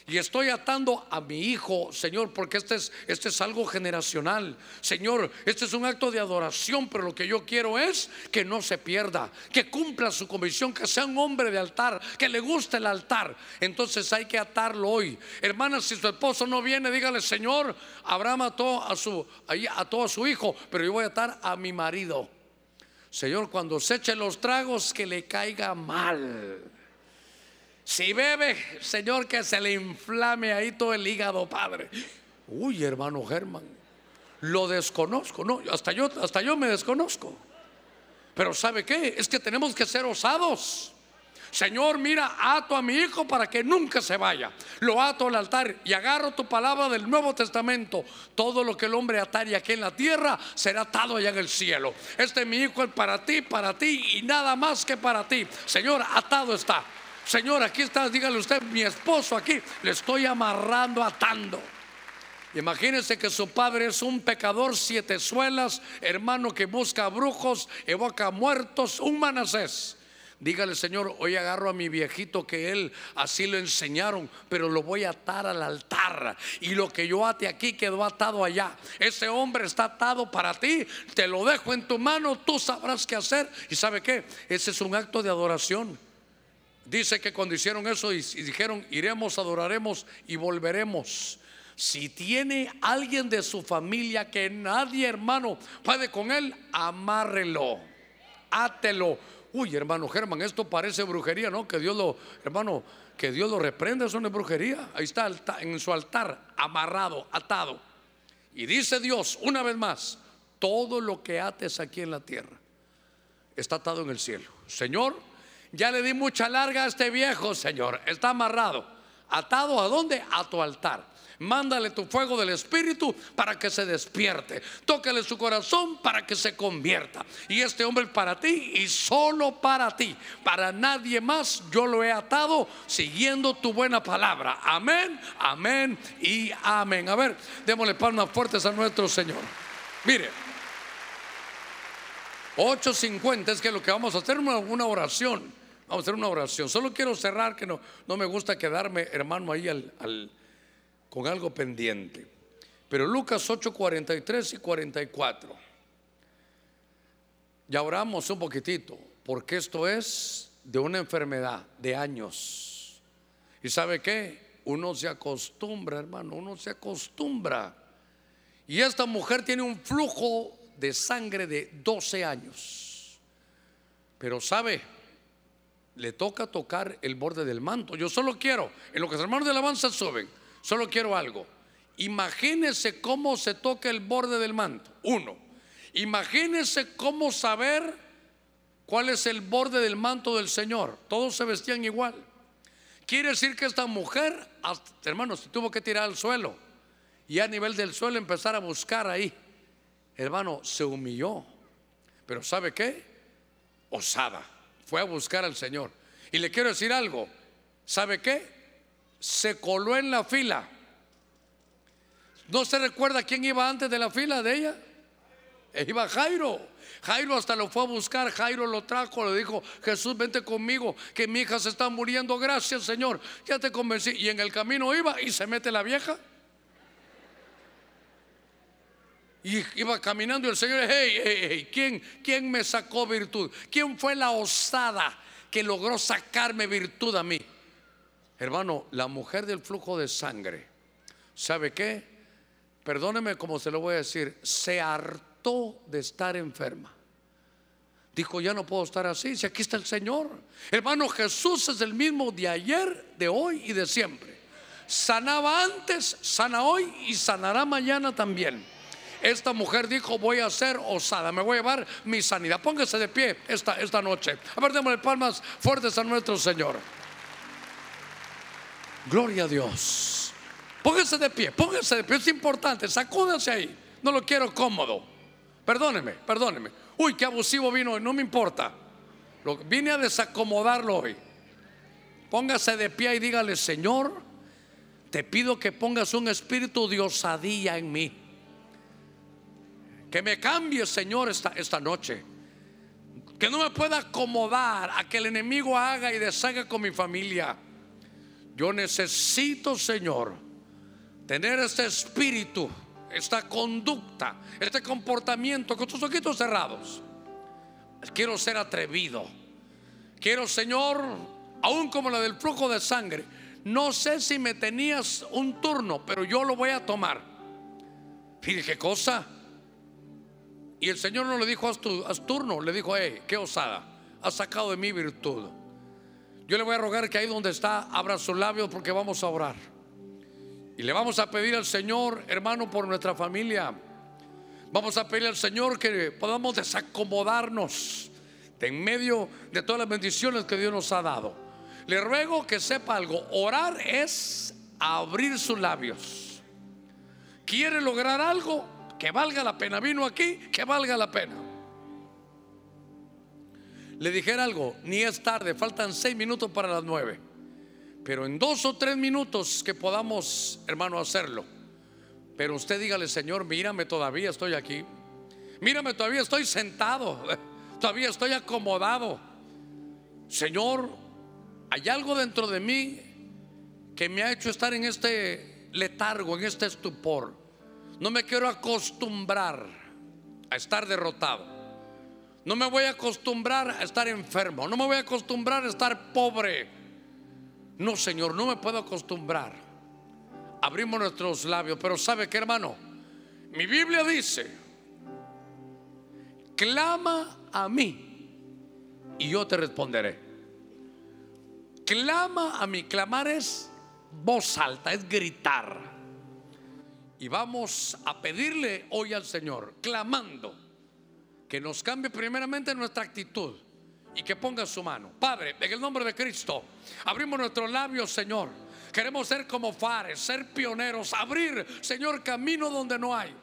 A: Y estoy atando a mi hijo, Señor, porque este es, este es algo generacional. Señor, este es un acto de adoración, pero lo que yo quiero es que no se pierda, que cumpla su comisión, que sea un hombre de altar, que le guste el altar. Entonces hay que atarlo hoy. Hermanas, si su esposo no viene, dígale, Señor, Abraham ató a su, ató a su hijo, pero yo voy a atar a mi marido. Señor, cuando se eche los tragos, que le caiga mal. Si bebe, Señor, que se le inflame ahí todo el hígado, Padre. Uy, hermano Germán, lo desconozco, no, hasta yo, hasta yo me desconozco. Pero ¿sabe qué? Es que tenemos que ser osados. Señor, mira, ato a mi hijo para que nunca se vaya. Lo ato al altar y agarro tu palabra del Nuevo Testamento. Todo lo que el hombre atare aquí en la tierra será atado allá en el cielo. Este mi hijo es para ti, para ti y nada más que para ti. Señor, atado está. Señor, aquí está, dígale usted, mi esposo aquí, le estoy amarrando, atando. Imagínense que su padre es un pecador, siete suelas, hermano que busca brujos, evoca muertos, un manasés. Dígale, Señor, hoy agarro a mi viejito que él así lo enseñaron, pero lo voy a atar al altar. Y lo que yo ate aquí quedó atado allá. Ese hombre está atado para ti, te lo dejo en tu mano, tú sabrás qué hacer. ¿Y sabe qué? Ese es un acto de adoración. Dice que cuando hicieron eso y, dijeron, iremos, adoraremos y volveremos. Si tiene alguien de su familia que nadie, hermano, puede con él, amárrelo, átelo. Uy, hermano Germán, esto parece brujería, ¿no? Que Dios lo, hermano, que Dios lo reprenda, eso no es brujería. Ahí está en su altar, amarrado, atado. Y dice Dios, una vez más, todo lo que ates aquí en la tierra está atado en el cielo. Señor, ya le di mucha larga a este viejo, Señor. Está amarrado. ¿Atado a dónde? A tu altar. Mándale tu fuego del Espíritu para que se despierte. Tócale su corazón para que se convierta. Y este hombre es para ti y solo para ti. Para nadie más yo lo he atado siguiendo tu buena palabra. Amén, amén y amén. A ver, démosle palmas fuertes a nuestro Señor. Mire, 8.50 es que lo que vamos a hacer una, una oración. Vamos a hacer una oración. Solo quiero cerrar que no, no me gusta quedarme, hermano, ahí al, con algo pendiente. Pero Lucas 8, 43 y 44. Ya oramos un poquitito, porque esto es de una enfermedad de años. ¿Y sabe qué? Uno se acostumbra, hermano, uno se acostumbra. Y esta mujer tiene un flujo de sangre de 12 años. Pero sabe, le toca tocar el borde del manto. Yo solo quiero, en lo que los hermanos de alabanza suben, solo quiero algo. Imagínese cómo se toca el borde del manto. Uno. Imagínese cómo saber cuál es el borde del manto del Señor. Todos se vestían igual. Quiere decir que esta mujer, hermanos, se tuvo que tirar al suelo y a nivel del suelo empezar a buscar ahí. Hermano, se humilló. Pero ¿sabe qué? Osada. Fue a buscar al Señor. Y le quiero decir algo. ¿Sabe qué? Se coló en la fila ¿No se recuerda quién iba antes de la fila de ella? E iba Jairo. Jairo hasta lo fue a buscar, Jairo lo trajo, le dijo, Jesús, vente conmigo, que mi hija se está muriendo, gracias Señor, ya te convencí. Y en el camino iba y se mete la vieja. Y iba caminando y el Señor, hey, hey, hey, ¿quién, ¿quién me sacó virtud? ¿Quién fue la osada que logró sacarme virtud a mí? Hermano, la mujer del flujo de sangre, ¿sabe qué? perdóneme como se lo voy a decir, se hartó de estar enferma. Dijo, ya no puedo estar así, si aquí está el Señor. Hermano, Jesús es el mismo de ayer, de hoy y de siempre. Sanaba antes, sana hoy y sanará mañana también. Esta mujer dijo, voy a ser osada, me voy a llevar mi sanidad. Póngase de pie esta, esta noche. A ver, démosle palmas fuertes a nuestro Señor. Gloria a Dios. Póngase de pie, póngase de pie, es importante, sacúdase ahí. No lo quiero cómodo. Perdóneme, perdóneme. Uy, qué abusivo vino hoy, no me importa. Lo, vine a desacomodarlo hoy. Póngase de pie y dígale, Señor, te pido que pongas un espíritu de osadía en mí. Que me cambie, Señor, esta, esta noche. Que no me pueda acomodar a que el enemigo haga y deshaga con mi familia. Yo necesito, Señor, tener este espíritu, esta conducta, este comportamiento con tus ojitos cerrados. Quiero ser atrevido. Quiero, Señor, aún como la del flujo de sangre. No sé si me tenías un turno, pero yo lo voy a tomar. Fíjate qué cosa. Y el Señor no le dijo a tu, turno, le dijo, hey, qué osada, has sacado de mi virtud. Yo le voy a rogar que ahí donde está, abra sus labios porque vamos a orar. Y le vamos a pedir al Señor, hermano, por nuestra familia. Vamos a pedir al Señor que podamos desacomodarnos de en medio de todas las bendiciones que Dios nos ha dado. Le ruego que sepa algo. Orar es abrir sus labios. ¿Quiere lograr algo? Que valga la pena. Vino aquí, que valga la pena. Le dijera algo, ni es tarde, faltan seis minutos para las nueve. Pero en dos o tres minutos que podamos, hermano, hacerlo. Pero usted dígale, Señor, mírame, todavía estoy aquí. Mírame, todavía estoy sentado. Todavía estoy acomodado. Señor, hay algo dentro de mí que me ha hecho estar en este letargo, en este estupor. No me quiero acostumbrar a estar derrotado. No me voy a acostumbrar a estar enfermo. No me voy a acostumbrar a estar pobre. No, Señor, no me puedo acostumbrar. Abrimos nuestros labios, pero ¿sabe qué, hermano? Mi Biblia dice, clama a mí y yo te responderé. Clama a mí, clamar es voz alta, es gritar. Y vamos a pedirle hoy al Señor, clamando, que nos cambie primeramente nuestra actitud y que ponga su mano. Padre, en el nombre de Cristo, abrimos nuestros labios, Señor. Queremos ser como fares, ser pioneros, abrir, Señor, camino donde no hay.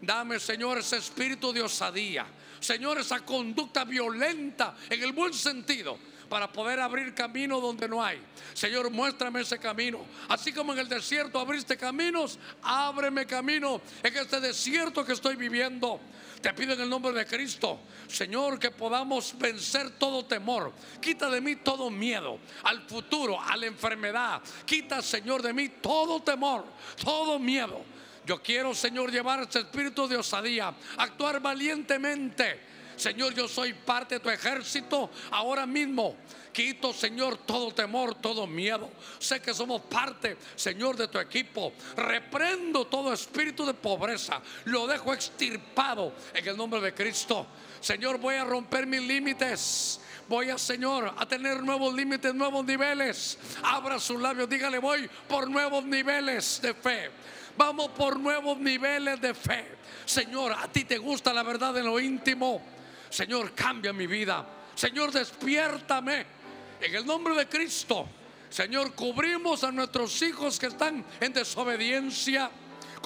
A: Dame, Señor, ese espíritu de osadía. Señor, esa conducta violenta en el buen sentido para poder abrir camino donde no hay. Señor, muéstrame ese camino. Así como en el desierto abriste caminos, ábreme camino en este desierto que estoy viviendo. Te pido en el nombre de Cristo, Señor, que podamos vencer todo temor. Quita de mí todo miedo al futuro, a la enfermedad. Quita, Señor, de mí todo temor, todo miedo. Yo quiero, Señor, llevar ese espíritu de osadía, actuar valientemente. Señor, yo soy parte de tu ejército ahora mismo. Quito, Señor, todo temor, todo miedo. Sé que somos parte, Señor, de tu equipo. Reprendo todo espíritu de pobreza. Lo dejo extirpado en el nombre de Cristo. Señor, voy a romper mis límites. Voy a, Señor, a tener nuevos límites, nuevos niveles. Abra sus labios, dígale, voy por nuevos niveles de fe. Vamos por nuevos niveles de fe. Señor, a ti te gusta la verdad en lo íntimo. Señor, cambia mi vida. Señor, despiértame. En el nombre de Cristo, Señor, cubrimos a nuestros hijos que están en desobediencia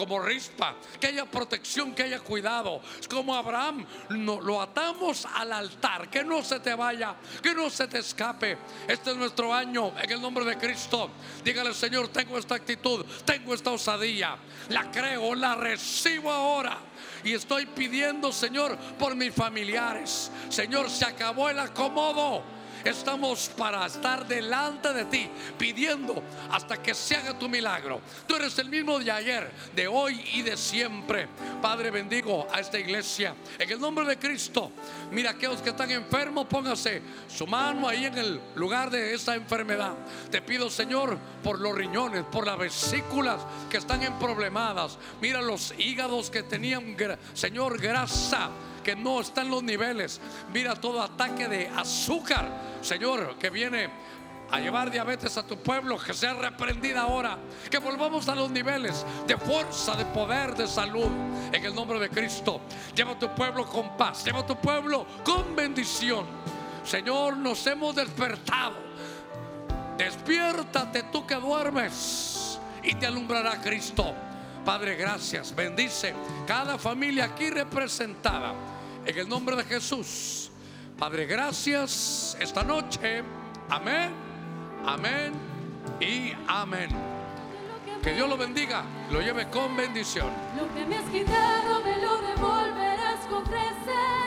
A: como rispa, que haya protección, que haya cuidado. Como Abraham, no, lo atamos al altar, que no se te vaya, que no se te escape. Este es nuestro año, en el nombre de Cristo. Dígale, Señor, tengo esta actitud, tengo esta osadía, la creo, la recibo ahora. Y estoy pidiendo, Señor, por mis familiares. Señor, se acabó el acomodo. Estamos para estar delante de ti, pidiendo hasta que se haga tu milagro. Tú eres el mismo de ayer, de hoy y de siempre. Padre, bendigo a esta iglesia. En el nombre de Cristo, mira aquellos que están enfermos, póngase su mano ahí en el lugar de esa enfermedad. Te pido, Señor, por los riñones, por las vesículas que están en problemadas. Mira los hígados que tenían, Señor, grasa que no están los niveles. Mira todo ataque de azúcar, Señor, que viene a llevar diabetes a tu pueblo, que sea reprendida ahora, que volvamos a los niveles de fuerza, de poder, de salud, en el nombre de Cristo. Lleva a tu pueblo con paz, lleva a tu pueblo con bendición. Señor, nos hemos despertado. Despiértate tú que duermes y te alumbrará Cristo. Padre, gracias. Bendice cada familia aquí representada. En el nombre de Jesús. Padre, gracias esta noche. Amén. Amén. Y amén. Que Dios lo bendiga. Lo lleve con bendición.
B: Lo que me has quitado me lo devolverás con crecer.